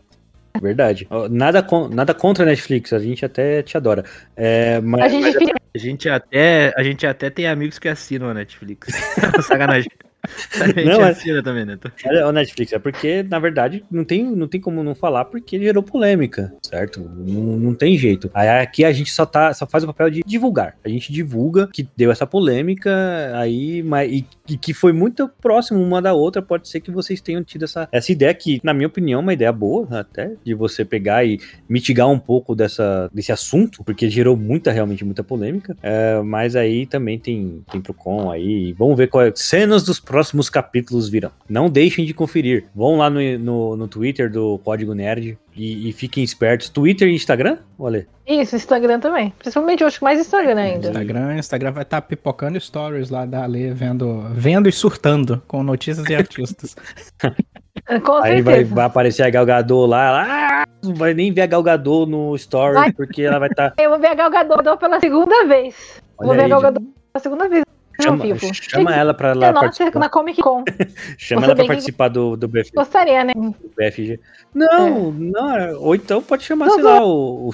Verdade. Nada, con nada contra a Netflix, a gente até te adora. É, mas, a, gente mas... a, gente até, a gente até tem amigos que assinam a Netflix. Sacanagem. Não, é, também, né? É o Netflix, é porque, na verdade, não tem, não tem como não falar porque gerou polêmica, certo? Não, não tem jeito. Aí aqui a gente só tá, só faz o papel de divulgar. A gente divulga que deu essa polêmica aí, mas, e, e que foi muito próximo uma da outra. Pode ser que vocês tenham tido essa, essa ideia que, na minha opinião, é uma ideia boa até, de você pegar e mitigar um pouco dessa, desse assunto, porque gerou muita, realmente muita polêmica. É, mas aí também tem, tem Procon aí. Vamos ver qual é. Cenas dos próximos próximos capítulos virão. Não deixem de conferir. Vão lá no, no, no Twitter do Código Nerd e, e, fiquem espertos. Twitter e Instagram, olha. Isso, Instagram também. Principalmente, eu acho que mais Instagram ainda. Instagram, Instagram vai estar tá pipocando stories lá da Ale, vendo, vendo e surtando com notícias e artistas. com Aí vai, vai, aparecer a Galgador lá, ela ah, não vai nem ver a Galgador no story, vai. porque ela vai estar... Tá... Eu vou ver a Galgador pela segunda vez. Olha vou ver aí, a Galgador pela segunda vez. Chama, chama ela pra lá participar. na Comic Con. chama Você ela pra participar do, do BFG. Gostaria, né? BFG. Não, é. não. Ou então pode chamar, não, sei lá, o, o,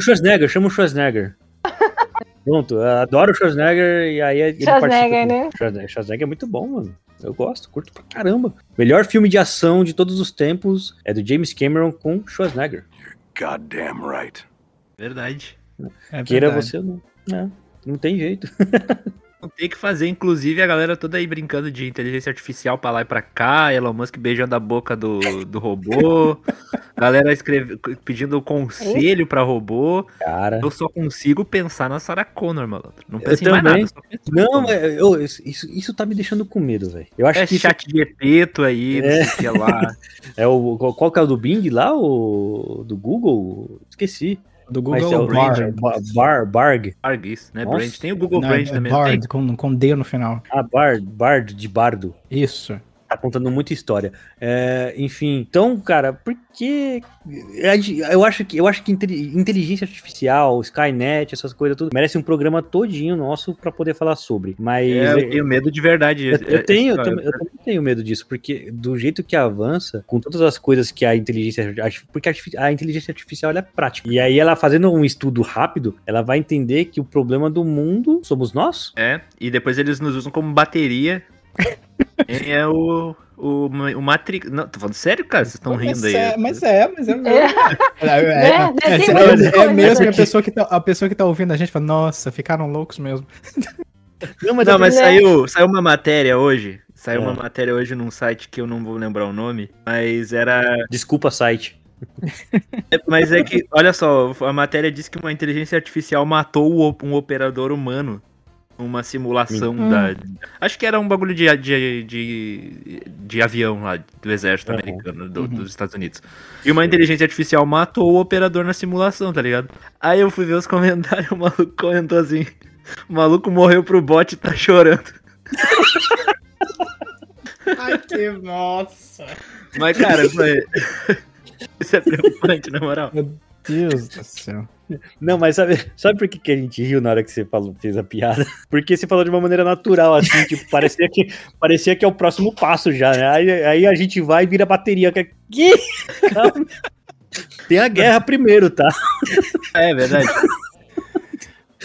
Schwarzenegger. Chama o Schwarzenegger. Pronto, adoro o Schwarzenegger e aí ele Schwarzenegger, né? Schwarzenegger, Schwarzenegger é muito bom, mano. Eu gosto, curto pra caramba. Melhor filme de ação de todos os tempos é do James Cameron com Schwarzenegger. You're goddamn right. Verdade. É Queira verdade. você não. Não, não tem jeito. Tem que fazer, inclusive, a galera toda aí brincando de inteligência artificial pra lá e pra cá, Elon Musk beijando a boca do, do robô, galera escreve, pedindo conselho pra robô. Cara. Eu só consigo pensar na Sarah Connor, malandro. Não penso em mais nada. Não, é, eu, isso, isso tá me deixando com medo, velho. Eu acho é que. chat de Epeto aí, é. não sei o que lá. É o, qual que é o do Bing lá? O do Google? Esqueci. Do Google é o Bard. Bar, Barg. Barg, isso, né? Brand. Tem o Google Não, Brand é também. Bard, tem. com, com D no final. Ah, Bard, Bard de bardo. Isso. Tá contando muita história. É, enfim, então, cara, porque eu acho que eu acho que inteligência artificial, Skynet, essas coisas tudo merece um programa todinho nosso para poder falar sobre. Mas É, eu tenho medo de verdade. eu, eu tenho, eu, também, eu também tenho medo disso, porque do jeito que avança, com todas as coisas que a inteligência porque a inteligência artificial ela é prática. E aí ela fazendo um estudo rápido, ela vai entender que o problema do mundo somos nós. É, e depois eles nos usam como bateria. Quem é o, o, o Matrix. Não, tô falando sério, cara? Vocês estão rindo aí. É, mas é, mas é mesmo. É. É, é, É, é, é, é, é mesmo a pessoa que, tá, a pessoa que tá ouvindo a gente fala, nossa, ficaram loucos mesmo. Não, mas, Não, mas saiu, saiu uma matéria hoje. Saiu É. uma matéria hoje num site que eu não vou lembrar o nome, mas era. desculpa, site. é- Mas é que, olha só, a matéria diz que uma inteligência artificial matou um operador humano numa simulação Hum. da. Acho que era um bagulho de, de, de, de avião lá do exército Uhum. americano, do- Uhum. dos Estados Unidos. E uma inteligência artificial matou o operador na simulação, tá ligado? Aí eu fui ver os comentários, o maluco comentou assim: o maluco morreu pro bot e tá chorando. Ai, que nossa. Mas, cara, foi. Isso é preocupante, na moral. Deus do céu. Não, mas sabe, sabe por que, que a gente riu na hora que você falou, fez a piada? Porque você falou de uma maneira natural, assim, tipo, parecia que, parecia que é o próximo passo já, né? Aí, aí a gente vai e vira bateria. Que. Tem a guerra primeiro, tá? É verdade.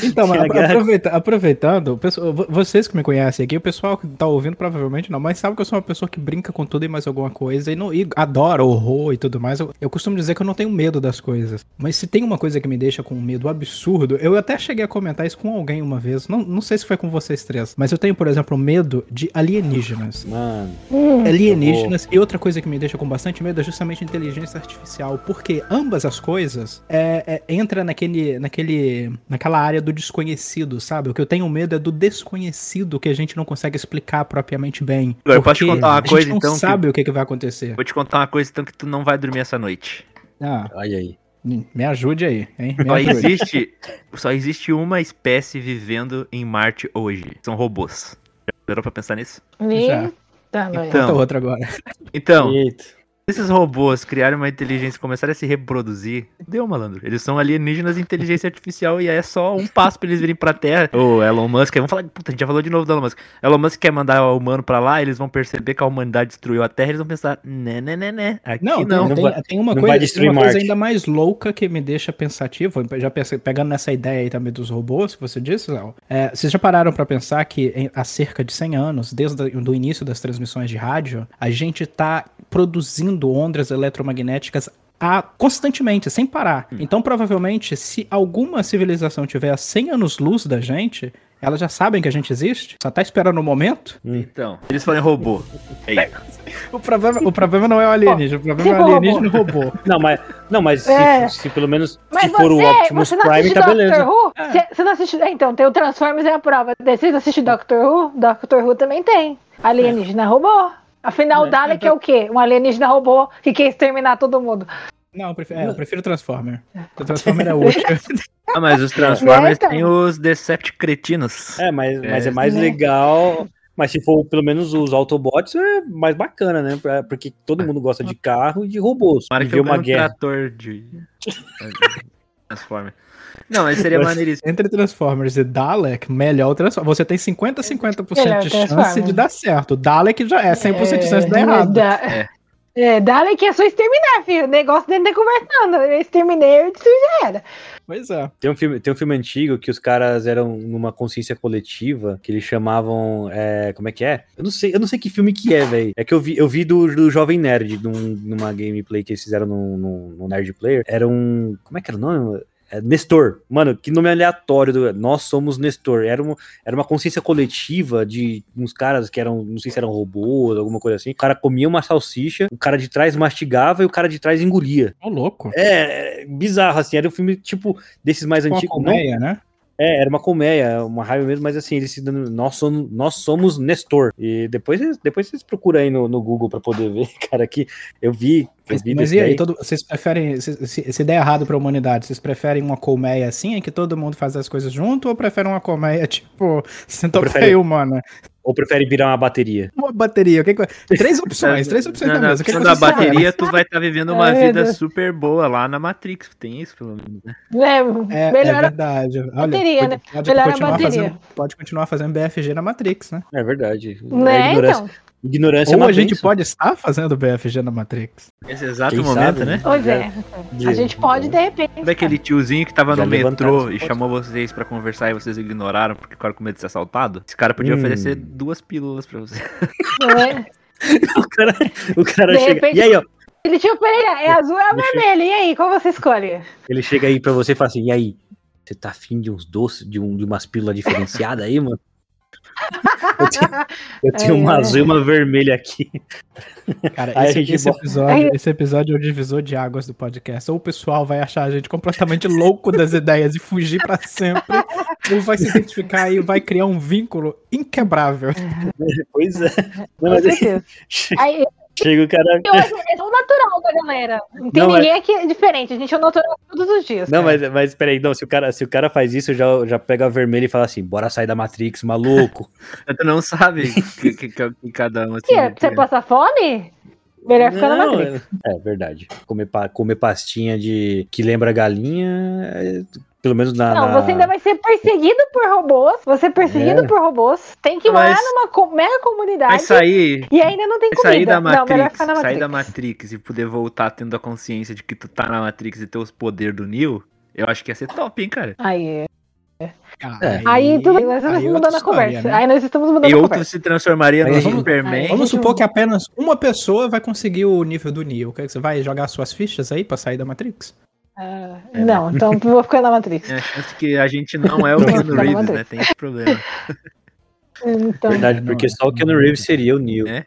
Então, mas guerra. aproveita- aproveitando, pessoal- vocês que me conhecem aqui, o pessoal que tá ouvindo provavelmente não, mas sabe que eu sou uma pessoa que brinca com tudo e mais alguma coisa e, não, e adora horror e tudo mais. Eu, eu costumo dizer que eu não tenho medo das coisas. Mas se tem uma coisa que me deixa com um medo absurdo, eu até cheguei a comentar isso com alguém uma vez. Não, não sei se foi com vocês três, mas eu tenho, por exemplo, medo de alienígenas. Mano, Hum, Alienígenas e outra coisa que me deixa com bastante medo é justamente inteligência artificial, porque ambas as coisas é, é, entra naquele, naquele, naquela área do desconhecido, sabe? O que eu tenho medo é do desconhecido que a gente não consegue explicar propriamente bem. Eu posso te contar uma a gente coisa, não então, que- sabe o que, que vai acontecer. Vou te contar uma coisa, então, que tu não vai dormir essa noite. Ah, olha aí. me ajude aí, hein? Me Só ajude. existe, só existe uma espécie vivendo em Marte hoje. São robôs. Já parou pra pensar nisso? Já. Tá, mas- Então. Conta outra agora. Então, Eita. Esses robôs criaram uma inteligência e começaram a se reproduzir. Deu, malandro. Eles são alienígenas de inteligência artificial e é só um passo pra eles virem pra Terra. O Elon Musk, vamos falar, puta, a gente já falou de novo do Elon Musk. Elon Musk quer mandar o humano pra lá, eles vão perceber que a humanidade destruiu a Terra, eles vão pensar, né, né, né, né. Aqui Não, não. tem, não tem- vai- tem uma, não coisa, uma coisa ainda mais louca que me deixa pensativo, já pense- pegando nessa ideia aí também dos robôs que você disse, Léo. É, vocês já pararam pra pensar que em- há cerca de 100 anos, desde o início das transmissões de rádio, a gente tá produzindo ondas eletromagnéticas a, constantemente, sem parar. Então, provavelmente, se alguma civilização tiver a 100 anos-luz da gente, elas já sabem que a gente existe, só tá esperando o momento. Então, eles forem robô. É isso. O problema, o problema não é o alienígena, o problema é o alienígena e o robô. Não, mas, não, mas É. se, se pelo menos Mas se for o você, Optimus você Prime, tá Doctor beleza. Who? Você, você não assiste. é, Então, tem o Transformers e a prova. Vocês assistem Doctor Who? Doctor Who também tem. Alienígena robô. Afinal, o É, Dalek é, é o quê? Um alienígena robô que quer exterminar todo mundo. Não, eu prefiro, é, eu prefiro Transformer. O Transformer é útil. Ah, mas os Transformers então. têm os Decepticretinos. É, mas, mas é É. mais Né? legal. Mas se for pelo menos os Autobots, é mais bacana, né? Pra- Porque todo mundo gosta de carro e de robôs. E que eu uma ganhe um guerra. trator de... Transformer. Não, mas seria maneiríssimo. Entre Transformers e Dalek, melhor o Transformers. Você tem 50 a 50% Melhor de chance Transformers. de dar certo. O Dalek já é 100% de chance de dar errado. Da- É. É, Dalek é só exterminar, filho. O negócio dele é conversando. Eu exterminei, eu já era. Pois é. Tem um, filme, tem um filme antigo que os caras eram numa consciência coletiva, que eles chamavam. é, como é que é? Eu não sei, eu não sei que filme que é, velho. É que eu vi, eu vi do, do Jovem Nerd, num- numa gameplay que eles fizeram no, no, no Nerd Player. Era um. Como é que era o nome? É, Nestor. Mano, que nome aleatório. Do, Nós somos Nestor. Era, um, era uma consciência coletiva de uns caras que eram, não sei se eram robôs, alguma coisa assim. O cara comia uma salsicha, o cara de trás mastigava e o cara de trás engolia. Ô, louco. É, bizarro, assim. Era um filme, tipo, desses mais Uma antigos. Não, colmeia, né? é, era uma colmeia, uma raiva mesmo, mas assim, eles se dando. Nós somos, nós somos Nestor. E depois, vocês- depois vocês procuram aí no, no Google pra poder ver, cara, que eu vi Mas e aí, todo, vocês preferem, se, se, se der errado pra humanidade, vocês preferem uma colmeia assim, em que todo mundo faz as coisas junto, ou preferem uma colmeia, tipo, centopeia humana? Ou prefere virar uma bateria? Uma bateria, o que, que Três opções, três opções na, na mesa. Quando a bateria, tu vai estar tá vivendo uma é, vida Deus. super boa lá na Matrix, tem isso pelo menos, né? É, é, é verdade. Olha, bateria, pode, né? pode, melhor continuar bateria. Fazendo, pode continuar fazendo BFG na Matrix, né? É verdade. Né, ignorância, então? Ignorância Ou a gente pode estar fazendo BFG na Matrix. Nesse exato Quem momento, sabe, né? Pois é. A gente pode, de repente. Daquele tiozinho que tava no metrô e chamou vocês pra conversar e vocês ignoraram porque ficaram com medo de ser assaltado. Esse cara podia hum. oferecer duas pílulas pra você. É. o cara, o cara chega. Repente... E aí, ó. Ele tinha é azul ou é vermelho? E aí, qual você escolhe? Ele chega aí pra você e fala assim: e aí? Você tá afim de uns doces, de, um, de umas pílulas diferenciadas aí, mano? Eu tenho, eu tenho é, uma azul e uma vermelha aqui. Cara, esse, esse, episódio, esse episódio é o divisor de águas do podcast. Ou o pessoal vai achar a gente completamente louco das ideias e fugir para sempre, ou vai se identificar e vai criar um vínculo inquebrável. Pois é. Não, mas... Aí, Chega o cara. Eu acho é tão natural da galera. Não tem não, ninguém mas... aqui é diferente. A gente é natural todos os dias. Não, mas, mas peraí, não. Se o, cara, se o cara faz isso, já, já pega a vermelha e fala assim: bora sair da Matrix, maluco. tu não sabe que, que, que cada um. Assim, que, é, você passa fome? Melhor ficar na Matrix. É, é verdade. Comer, comer pastinha de que lembra galinha. É pelo menos na. Não, na... você ainda vai ser perseguido por robôs. Você é perseguido é. por robôs. Tem que ir lá numa mega comunidade. Vai sair. E ainda não tem comida. Sair da Matrix, não, Matrix. Sair da Matrix e poder voltar tendo a consciência de que tu tá na Matrix e ter os poderes do Neo. Eu acho que ia ser top, hein, cara. Aí. É. Aí, aí, tudo, nós estamos mudando a conversa. Né? Aí nós estamos mudando e a conversa. E outro se transformaria no Superman. Vamos supor que apenas uma pessoa vai conseguir o nível do Neo. Você vai jogar suas fichas aí pra sair da Matrix? É, não, né? então vou ficar na Matrix. É a chance que a gente não é o Keanu Reeves, né? Tem esse problema. Então, Verdade, porque só o Keanu Reeves seria o Neo. É?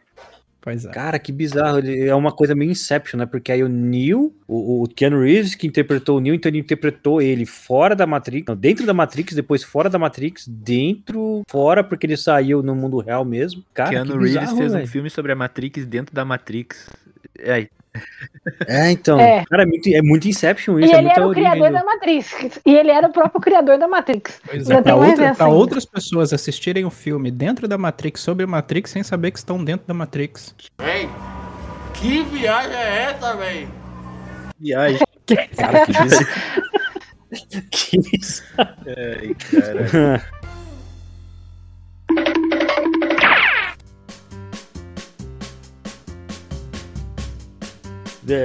Pois é. Cara, que bizarro. Ele é uma coisa meio Inception, né? Porque aí o Neo, o, o Keanu Reeves, que interpretou o Neo, então ele interpretou ele fora da Matrix, não, dentro da Matrix, depois fora da Matrix, dentro, fora, porque ele saiu no mundo real mesmo. Cara, Keanu bizarro, Reeves fez véio. um filme sobre a Matrix dentro da Matrix. É, é, então. É. Cara, é muito, é muito Inception isso. E é ele era o criador da Matrix. E ele era o próprio criador da Matrix. Pois é, pra, outra, pra outras pessoas assistirem o filme dentro da Matrix, sobre a Matrix, sem saber que estão dentro da Matrix. Véi, que viagem é essa, véi? Viagem. Cara, que isso? que isso? Ai, cara.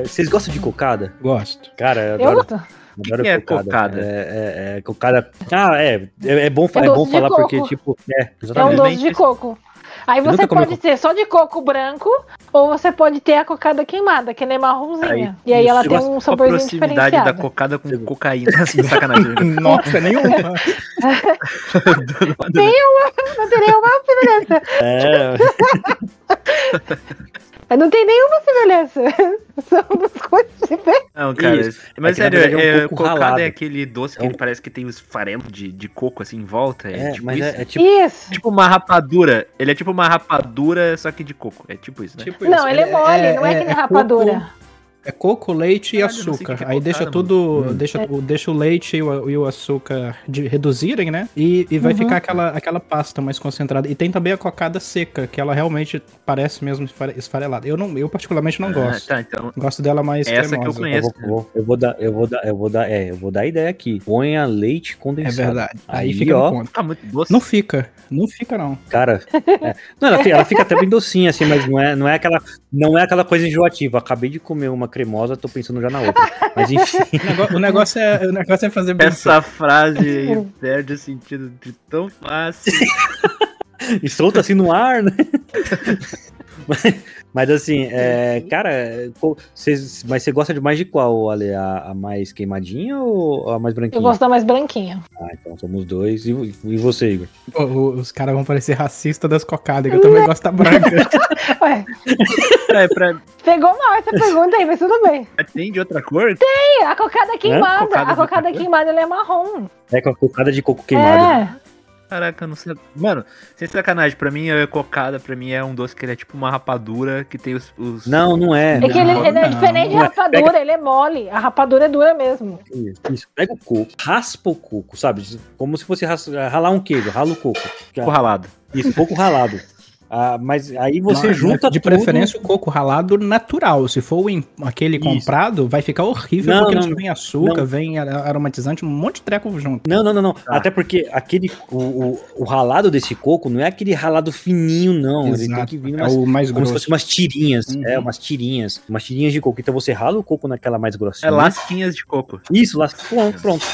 vocês gostam de cocada? Gosto. Cara, eu adoro. Eu que é cocada. cocada? É, é, é, cocada. Ah, é. É, é bom, é bom falar coco. porque, tipo. É, exatamente. É um doce de coco. Aí você pode ter só de coco branco, ou você pode ter a cocada queimada, que ela é marronzinha. Aí, e aí ela tem um saborzinho a proximidade da cocada com cocaína, assim, sacanagem. Nossa, nenhuma. nenhuma, não tem nenhuma semelhança. É. Não tem nenhuma semelhança. São duas coisas diferentes. Não, cara. Isso. Mas é sério, é, um cocada é aquele doce que é um... ele parece que tem os farelos de, de coco assim em volta. É, é tipo mas isso. É, é tipo, isso. tipo uma rapadura. Ele é tipo uma rapadura, só que de coco. É tipo isso, né? Tipo não, isso. ele é mole, não é, que nem rapadura. É coco, leite Caralho, e açúcar. Aí deixa tudo. Hum. Deixa, é. deixa o leite e o, e o açúcar de, reduzirem, né? E, e vai uhum. ficar aquela, aquela pasta mais concentrada. E tem também a cocada seca, que ela realmente parece mesmo esfarelada. Eu, não, eu particularmente não ah, gosto. Tá, então. Gosto dela mais Essa cremosa. que eu conheço. Eu vou, eu vou, dar, eu vou dar, eu vou dar, é, eu vou dar a ideia aqui. Ponha leite condensado. É verdade. Aí, Aí fica ó. Tá muito doce. Não fica. Não fica, não. Cara, é. não, ela, ela, fica até bem docinha, assim, mas não é, não é aquela. Não é aquela coisa enjoativa. Acabei de comer uma cremosa, tô pensando já na outra. Mas enfim. o, negócio, é, o negócio é fazer bem. Essa frase perde o sentido de tão fácil. e solta assim no ar, né? Mas assim, é, cara, cês, mas você gosta de mais de qual, Ale? A, a, mais queimadinha ou a mais branquinha? Eu gosto da mais branquinha. Ah, então somos dois. E, e você, Igor? os caras vão parecer racistas das cocadas, que eu também gosto da branca. Ué. É, pra... Pegou mal essa pergunta aí, mas tudo bem. Tem de outra cor? Tem, a cocada queimada. Cocada a cocada queimada ela é marrom. É, com a cocada de coco queimado. É. Caraca, não sei. Mano, sem sacanagem, pra mim é cocada, pra mim é um doce que ele é tipo uma rapadura que tem os. os... Não, não é. É que ele, ele é não, diferente de é. rapadura, Pega- ele é mole. A rapadura é dura mesmo. Isso. Pega o coco, raspa o coco, sabe? Como se fosse ras- ralar um queijo, rala o coco. Coco ralado. Isso, coco ralado. Ah, mas aí você Mas, junta De tudo- preferência o coco ralado natural. Se for o em- aquele Isso. comprado, vai ficar horrível Não, porque não, ele só vem açúcar, não. vem aromatizante, um monte de treco junto. Não, não, não, não. Até porque aquele o, o, o ralado desse coco não é aquele ralado fininho, não. Ele tem Exato. que vir É umas, o mais como se grosso. fosse umas tirinhas. Uhum. É, umas tirinhas. Umas tirinhas de coco. Então você rala o coco naquela mais É grossinha. lasquinhas de coco. Isso, lá, pronto, pronto.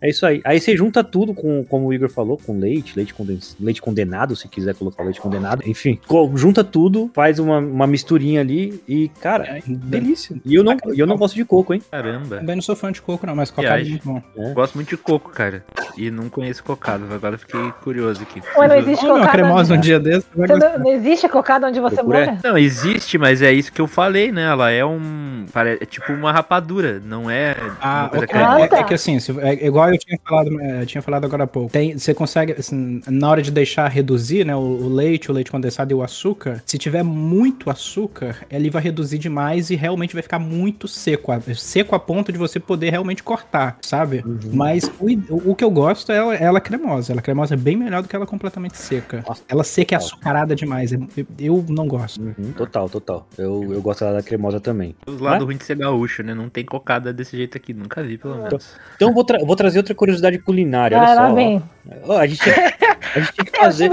É isso aí. Aí você junta tudo com, como o Igor falou, com leite, leite, condens, leite condenado, se quiser colocar leite condenado. Enfim, co- junta tudo, faz uma, uma misturinha ali e, cara, É, delícia. E eu não, eu não gosto de coco, hein? Caramba. Também não sou fã de coco, não, mas cocada é muito bom. Gosto muito de coco, cara. E não conheço cocada. Agora eu fiquei curioso aqui. Ué, não existe uma cocada. cremosa um onde- dia desse, não, não existe cocada onde você Procura. mora? Não, existe, mas é isso que eu falei, né? Ela é um. É tipo uma rapadura, não é Ah, uma coisa ok. cremosa. Ah, é, tá. é que assim, é igual eu tinha falado, é, tinha falado agora há pouco. Tem, você consegue, assim, na hora de deixar reduzir, né, o, o leite, o leite condensado e o açúcar, se tiver muito açúcar, ele vai reduzir demais e realmente vai ficar muito seco. Seco a ponto de você poder realmente cortar, sabe? Mas o, o que eu gosto é ela, ela cremosa. Ela cremosa é bem melhor do que ela completamente seca. Nossa. Ela seca é açucarada demais. Eu, eu não gosto. Uhum, total, total. Eu, eu gosto da cremosa também. Os lados ruins de ser gaúcho, né? Não tem cocada desse jeito aqui. Nunca vi, pelo menos. Então eu vou, tra- vou trazer outra curiosidade culinária. Olha Ah, só. lá ó. vem. Ó, a, gente, a gente tem que É, fazer. A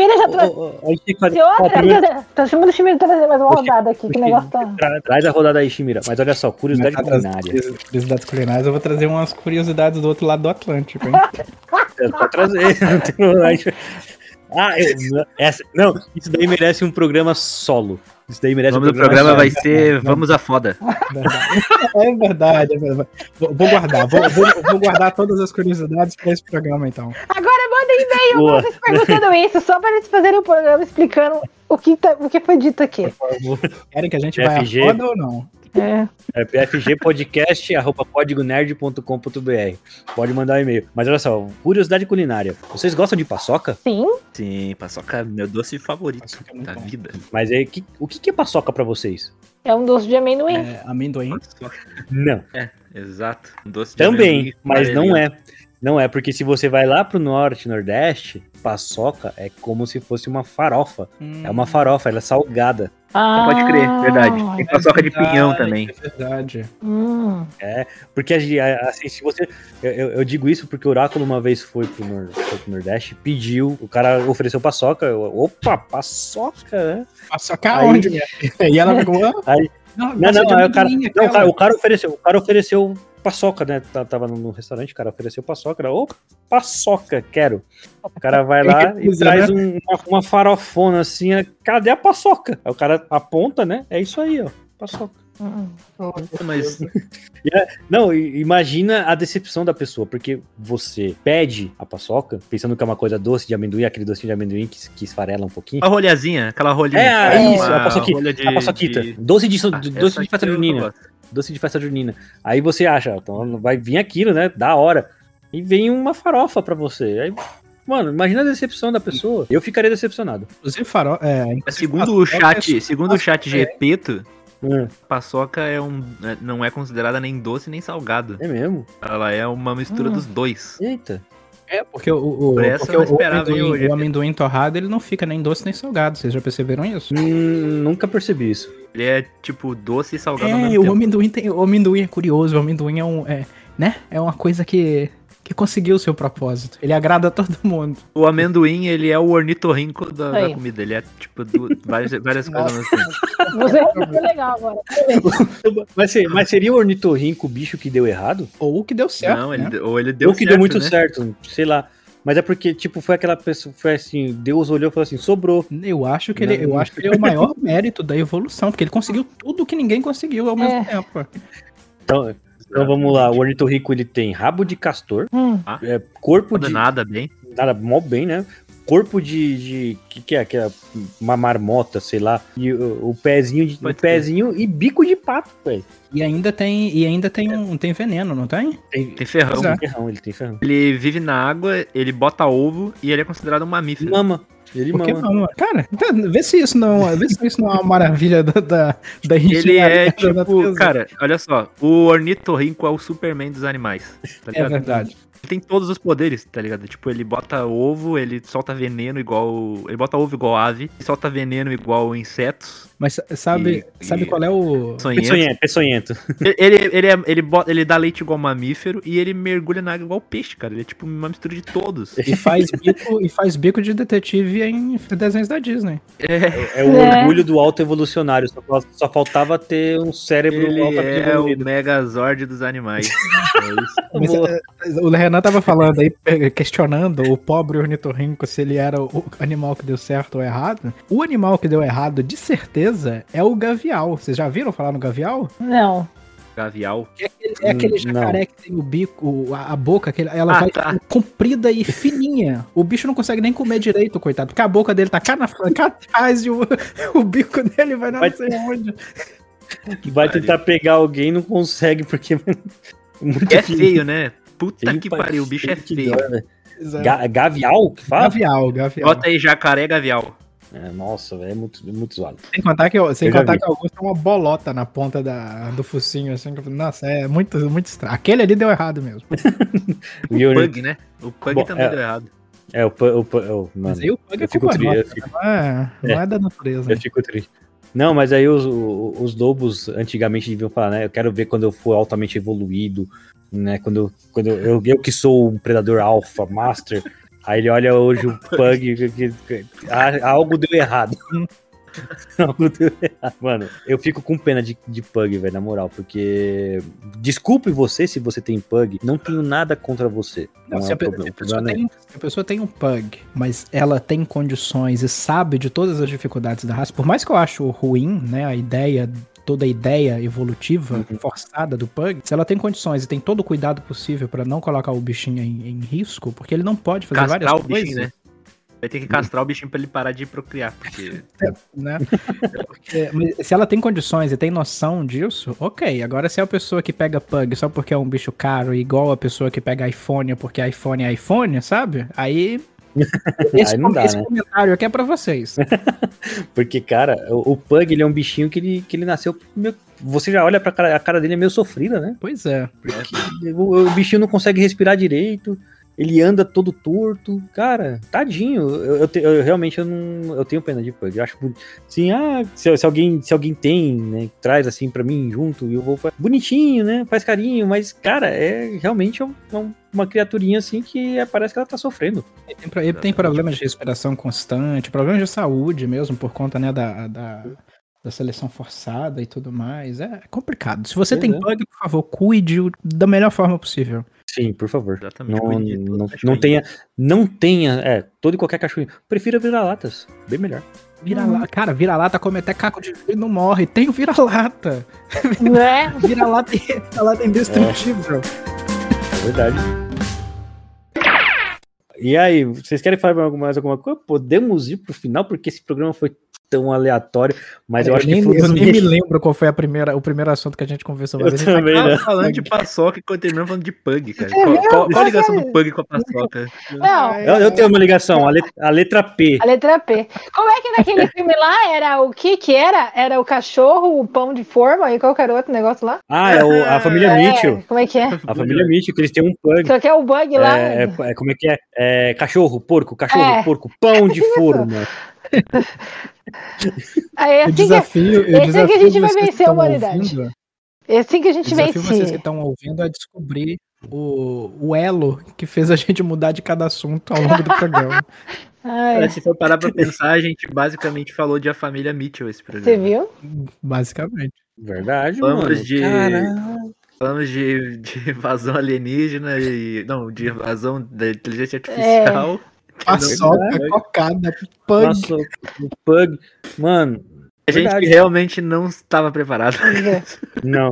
gente tem que fazer. Outra, primeiro- tá chamando o Chimira trazer mais uma rodada aqui, que negócio tá. tra- Traz a rodada aí, Chimira. Mas olha só, curiosidade Mas culinária. Curiosidades culinárias, eu vou trazer umas curiosidades do outro lado do Atlântico, hein? É pra trazer. não tem problema. Ah, eu, essa, não, isso daí merece um programa solo. Isso daí O merece nome um do programa solo. vai ser Vamos à Foda. É verdade, é verdade. Vou, vou guardar, vou, vou- vou guardar todas as curiosidades para esse programa, então. Agora manda e-mail Boa. pra vocês perguntando isso, só pra eles fazerem o programa explicando o que, tá, o que foi dito aqui. Querem que a gente vá a FG. foda ou não? É. É pfgpodcast, arroba códigonerd.com.br. Pode mandar um e-mail. Mas olha só, curiosidade culinária. Vocês gostam de paçoca? Sim. Sim, paçoca é meu doce favorito é da bom. vida. Mas aí, que- o que que é paçoca pra vocês? É um doce de amendoim. É, amendoim. Não. Exato. Um doce de Também, amendoim mas não é. Não é, porque se você vai lá pro norte, nordeste, paçoca é como se fosse uma farofa. É uma farofa, ela é salgada. Ah, Pode crer, verdade. Tem paçoca de pinhão também. É verdade. Hum. Porque, a- assim, se você. Eu, eu- digo isso porque o Oráculo uma vez foi pro, nor- foi pro Nordeste, pediu, o cara ofereceu paçoca. eu, Opa, paçoca, né? Paçoca Aí- onde? E ela. "Ah, Aí- não, Não, não, aí o cara, não, o aquela." cara, o cara ofereceu, o cara ofereceu paçoca, né? Tá- Tava no restaurante, o cara ofereceu paçoca. Era, Ô, paçoca, quero. O cara vai lá e Recusa, traz um- uma, uma farofona assim, é, cadê a paçoca? Aí o cara aponta, né? É isso aí, ó, paçoca. Hum. Mas Não, imagina a decepção da pessoa, porque você pede a paçoca, pensando que é uma coisa doce de amendoim, aquele docinho de amendoim que, que esfarela um pouquinho. a rolhazinha, aquela rolhinha. É, Uma isso, a paçoquita, de- a paçoquita. de- Doce de, Ah, doce de festa doce de festa junina. Aí você acha, então vai vir aquilo, né? Da hora. E vem uma farofa pra você. Aí, mano, imagina a decepção da pessoa. Eu ficaria decepcionado. Inclusive, farol. É, segundo o chat, é- segundo o chat Gepeto, Hum, paçoca é um, é- não é considerada nem doce nem salgado. é mesmo? Ela é uma mistura Hum. dos dois. Eita. É, porque o, o, Por essa porque eu o, amendoim, o amendoim torrado ele não fica nem doce nem salgado. Vocês já perceberam isso? Hum, nunca percebi isso. Ele é tipo doce e salgado ao É, mesmo o tempo. amendoim, tem, o amendoim é curioso. O amendoim é um. É, né? É uma coisa que, que conseguiu o seu propósito. Ele agrada a todo mundo. O amendoim, ele é o ornitorrinco da, da comida. Ele é tipo du- várias, várias coisas assim. Você foi legal agora. Mas, mas seria o ornitorrinco o bicho que deu errado? Ou o que deu certo. Não, ele, né? ou ele deu Ou que certo, deu muito né? certo, sei lá. Mas é porque, tipo, foi aquela pessoa, foi assim, Deus olhou e falou assim, sobrou. Eu acho que ele, Não. eu acho que ele é o maior mérito da evolução, porque ele conseguiu tudo que ninguém conseguiu ao mesmo É. tempo. Então, então vamos lá, o ornitorrinco ele tem rabo de castor, Hum. é, corpo de... nada bem. Nada, mó bem, né? Corpo de. de que, que é? Que é uma marmota, sei lá. E o, o pezinho de. O pezinho e bico de pato, velho. E ainda tem, e ainda tem um tem veneno, não tem? Tem, tem ferrão. Tem ferrão, ele tem ferrão. Ele vive na água, ele bota ovo e ele é considerado um mamífero. Mama. Ele mama. não? Cara, então, vê se isso não, vê se isso não é uma maravilha da, da, da Ele é tipo, cara, olha só, o ornitorrinco é o Superman dos animais. Tá É verdade. Ele tem todos os poderes, tá ligado? Tipo, ele bota ovo, ele solta veneno igual. Ele bota ovo igual ave, solta veneno igual insetos. Mas sabe, E- sabe e- qual é o. Sonhento. Peçonhento, peçonhento. Ele, ele, ele, é- ele, bota, ele dá leite igual mamífero e ele mergulha na água igual peixe, cara. Ele é tipo uma mistura de todos. E faz bico, e faz bico de detetive em desenhos da Disney. É, É o É. orgulho do alto evolucionário. Só, só faltava ter um cérebro ele é o. Megazord dos animais. É isso. Mas, eh, o Renan tava falando aí, questionando o pobre ornitorrinco se ele era o animal que deu certo ou errado. O animal que deu errado, de certeza, é o gavial. Vocês já viram falar no gavial? Não. Gavial. É aquele, é aquele Hum, jacaré que tem o bico, a, a boca, que ela Ah, vai tá. comprida e fininha. O bicho não consegue nem comer direito, coitado, porque a boca dele tá cá, na, cá atrás e o, o bico dele vai não Vai- sei onde. Vai tentar pegar alguém e não consegue, porque. Muito É fininho. feio, né? Puta que pariu, o bicho é feio. é. Ga- Gavial que fala? Gavial, gavial. Bota aí jacaré gavial. É, nossa, velho, é muito, muito zoado. Sem contar que, eu- sem Eu contar que o Augusto tem uma bolota na ponta da, do focinho, assim. Nossa, é muito, muito estranho. Aquele ali deu errado mesmo. O Pug, né? O Pug Bom, também é- deu errado. É, o, pu- o, o- Mas mano, aí o Pug é eu fico culpa nossa, fico- não, é, não é da natureza. eu fico triste. Não, mas aí os, os lobos antigamente deviam falar, né? Eu quero ver quando eu for altamente evoluído, né? Quando, eu- quando eu, eu, eu que sou um predador alfa, master. Aí ele olha hoje o pug, que, que- que- ah, algo deu errado. algo deu errado. Mano, eu fico com pena de, de pug, velho, na moral, porque. Desculpe você se você tem pug, não tenho nada contra você. Não, Não, se, é a, problema. se a pessoa problema é- tem, se a pessoa tem um pug, mas ela tem condições e sabe de todas as dificuldades da raça, por mais que eu acho ruim, né, a ideia, toda a ideia evolutiva Uhum. forçada do pug, se ela tem condições e tem todo o cuidado possível pra não colocar o bichinho em, em risco, porque ele não pode fazer várias Castrar o coisas, bichinho, né? Vai ter que castrar o bichinho pra ele parar de procriar, porque né? Porque, mas se ela tem condições e tem noção disso, ok. Agora, se é a pessoa que pega pug só porque é um bicho caro, igual a pessoa que pega iPhone porque iPhone é iPhone, sabe? Aí. Esse, Aí não dá, esse né? comentário aqui é pra vocês. Porque, cara, o, o Pug, ele é um bichinho que ele, que ele nasceu. meio- você já olha pra cara, a cara dele é meio sofrida, né? Pois é. O, o bichinho não consegue respirar direito. Ele anda todo torto. Cara, tadinho. Eu, eu te- eu realmente eu não, eu tenho pena de Pug. Eu acho boni- assim, ah, se, se alguém, se alguém tem, né, traz assim pra mim junto, eu vou. Bonitinho, né? Faz carinho, mas, cara, é realmente um- um- uma criaturinha assim que é- parece que ela tá sofrendo. Ele tem, pro- ele tem problemas de respiração constante, problemas de saúde mesmo, por conta, né, da, da, da seleção forçada e tudo mais. É complicado. Se você Pois tem é. pug, por favor, cuide da melhor forma possível. Sim, por favor. exatamente. Não, não, não tenha, não tenha, é, todo e qualquer cachorrinho. Prefira vira-latas, bem melhor. Vira-lata, cara, vira-lata come até caco de vidro e não morre. Tem o vira-lata. Né? Vira-lata vira é indestrutível. É verdade. E aí, vocês querem falar mais alguma coisa? Podemos ir pro final, porque esse programa foi tão aleatório, mas eu, acho nem, que foi eu nem me lembro qual foi a primeira, o primeiro assunto que a gente conversou. Eu mas a gente tá também, falando né? Falando de paçoca e terminamos falando de pug, cara. Qual, qual- qual a ligação do pug com a paçoca? Não, Eu, eu tenho uma ligação, a letra, a letra P. a letra P. Como é que naquele filme lá era o que que era? Era o cachorro, o pão de forma e qualquer outro negócio lá? Ah, é o- a família É, Mitchell. Como é que é? A família Mitchell, que eles têm um pug. Só que é o bug lá. É, é- é- como é que é? É, cachorro, porco, cachorro, É. porco, pão de forma. Aí é O assim, que, desafio, esse é que a gente vai que vencer a humanidade. ouvindo- é assim que a O gente desafio vocês que vence. estão ouvindo é descobrir o, o elo que fez a gente mudar de cada assunto ao longo do programa. Ai, se for parar pra pensar, a gente basicamente falou de a família Mitchell esse programa. você viu? Basicamente. Verdade, Falamos mano. de-. Falamos de, de invasão alienígena e. Não, de invasão da inteligência artificial. Paçoca, cocada, pug. O pug. Mano, A gente verdade. realmente não estava preparado. não.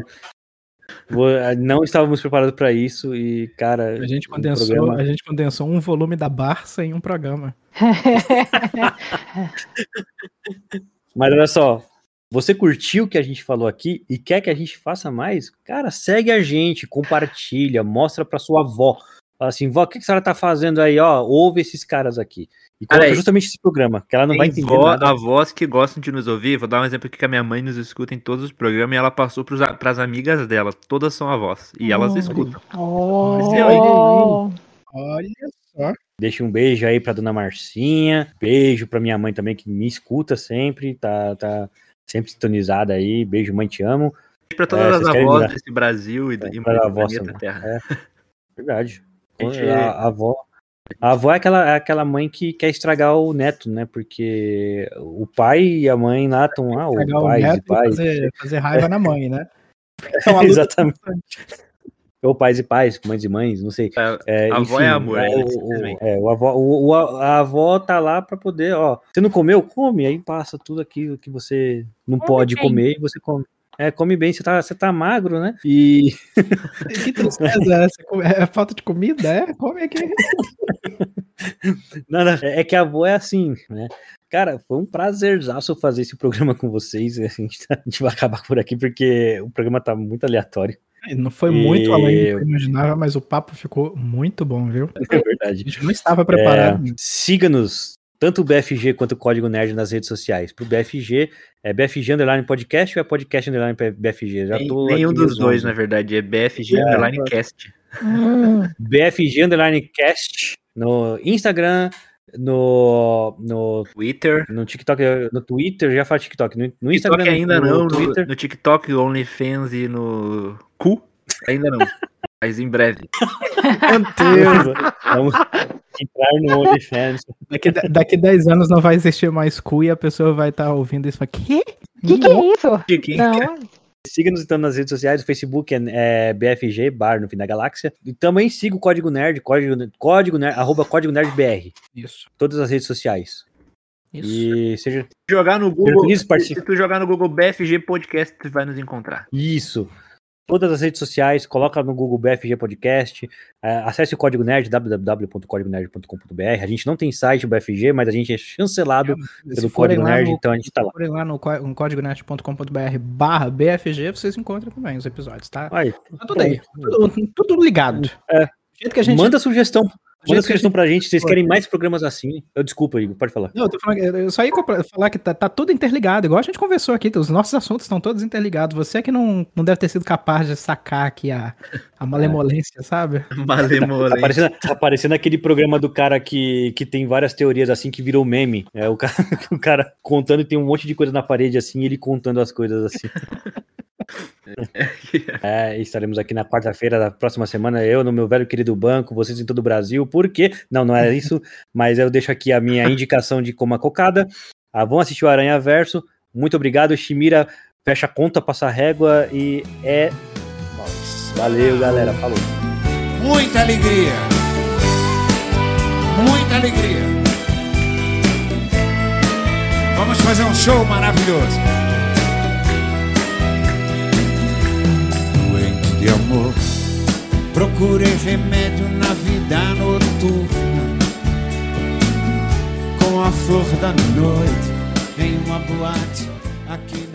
Não estávamos preparados para isso e, cara. A gente, condensou, programa... a gente condensou um volume da Barça em um programa. Mas olha só, você curtiu o que a gente falou aqui e quer que a gente faça mais? Cara, segue a gente, compartilha, mostra para sua avó. Fala assim, vó, o que, que a senhora tá fazendo aí? Ó, ouve esses caras aqui. E coloca justamente esse programa, que ela não vai entender vó, nada. Avós que gostam de nos ouvir, vou dar um exemplo aqui que a minha mãe nos escuta em todos os programas e ela passou para as amigas dela, todas são avós, e elas oh, escutam. Oh, olha só. Deixa um beijo aí pra dona Marcinha, beijo pra minha mãe também que me escuta sempre, tá, tá sempre sintonizada aí, beijo mãe, te amo. Beijo pra todas é, as avós desse Brasil e, é, e pra avó, terra. É, verdade. A, a avó a avó é aquela, é aquela mãe que quer estragar o neto, né? Porque o pai e a mãe lá estão lá, o pai e pai. Fazer, fazer raiva na mãe, né? É Exatamente. Ou pais e pais, mães e mães, não sei. É, a avó é amor, é, o, é, o avó, o, o, a avó tá lá para poder, ó. Você não comeu? Come, aí passa tudo aquilo que você não come pode bem. comer e você come. É, come bem, você tá, você tá magro, né? E. Que tristeza é, é falta de comida? É? Come aqui. Não, não, é que a avó é assim, né? Cara, foi um prazerzaço fazer esse programa com vocês. A gente, tá, a gente vai acabar por aqui porque o programa tá muito aleatório. Não foi muito e... além do que eu imaginava, mas o papo ficou muito bom, viu? É verdade. A gente não estava preparado. É, Siga-nos tanto o BFG quanto o Código Nerd nas redes sociais. Pro BFG, é BFG Underline Podcast ou é Podcast Underline BFG? Já tô Nenhum dos dois, na verdade, é BFG é, Underline Cast. BFG Underline Cast no Instagram, no, no Twitter, no TikTok, no Twitter, já fala TikTok, no, no Instagram TikTok ainda no, não, no, Twitter. no TikTok, OnlyFans e no cu, ainda não. Mas em breve. Meu Deus! Vamos entrar no OnlyFans. Daqui, daqui 10 anos não vai existir mais cu e a pessoa vai estar tá ouvindo isso e falar, que? Que que é isso? Que, Não. Siga-nos então nas redes sociais, o Facebook é, é, BFG, Bar no fim da galáxia. E também siga o Código Nerd, Código, Código Nerd, arroba Código Nerd BR. Isso. Todas as redes sociais. Isso. E seja. Jogar no Google. Se tu jogar no Google BFG Podcast, tu vai nos encontrar. Isso todas as redes sociais, coloca no Google BFG Podcast, é, acesse o Código Nerd, www.códigonerd.com.br. A gente não tem site BFG, mas a gente é chancelado é, pelo Código Nerd, no, então a gente tá lá. Se forem lá no, no códigonerd.com.br barra BFG, vocês encontram também os episódios, tá? Aí, tá tudo aí, tudo, tudo ligado. É. Gente... Manda sugestão. Manda sugestão pra gente, vocês querem mais programas assim. Eu desculpa, Igor, pode falar. Não, eu, falando, eu só ia falar que tá, tá, tudo interligado, igual a gente conversou aqui, os nossos assuntos estão todos interligados. Você é que não, não deve ter sido capaz de sacar aqui a, a malemolência, é. sabe? Malemolência. Tá, tá, parecendo, tá parecendo aquele programa do cara que, que tem várias teorias assim que virou meme. É o cara, o cara contando e tem um monte de coisa na parede assim, e ele contando as coisas assim. é, estaremos aqui na quarta-feira da próxima semana, eu no meu velho querido banco, vocês em todo o Brasil, por quê? Não, não é isso, mas eu deixo aqui a minha indicação de como a cocada. Ah, vão assistir o Aranha Verso. Muito obrigado, Shimira. Fecha a conta, passa a régua e é. Valeu, galera. Falou. Muita alegria. Muita alegria. Vamos fazer um show maravilhoso. De amor. Procurei remédio na vida noturna, com a flor da noite em uma boate aqui.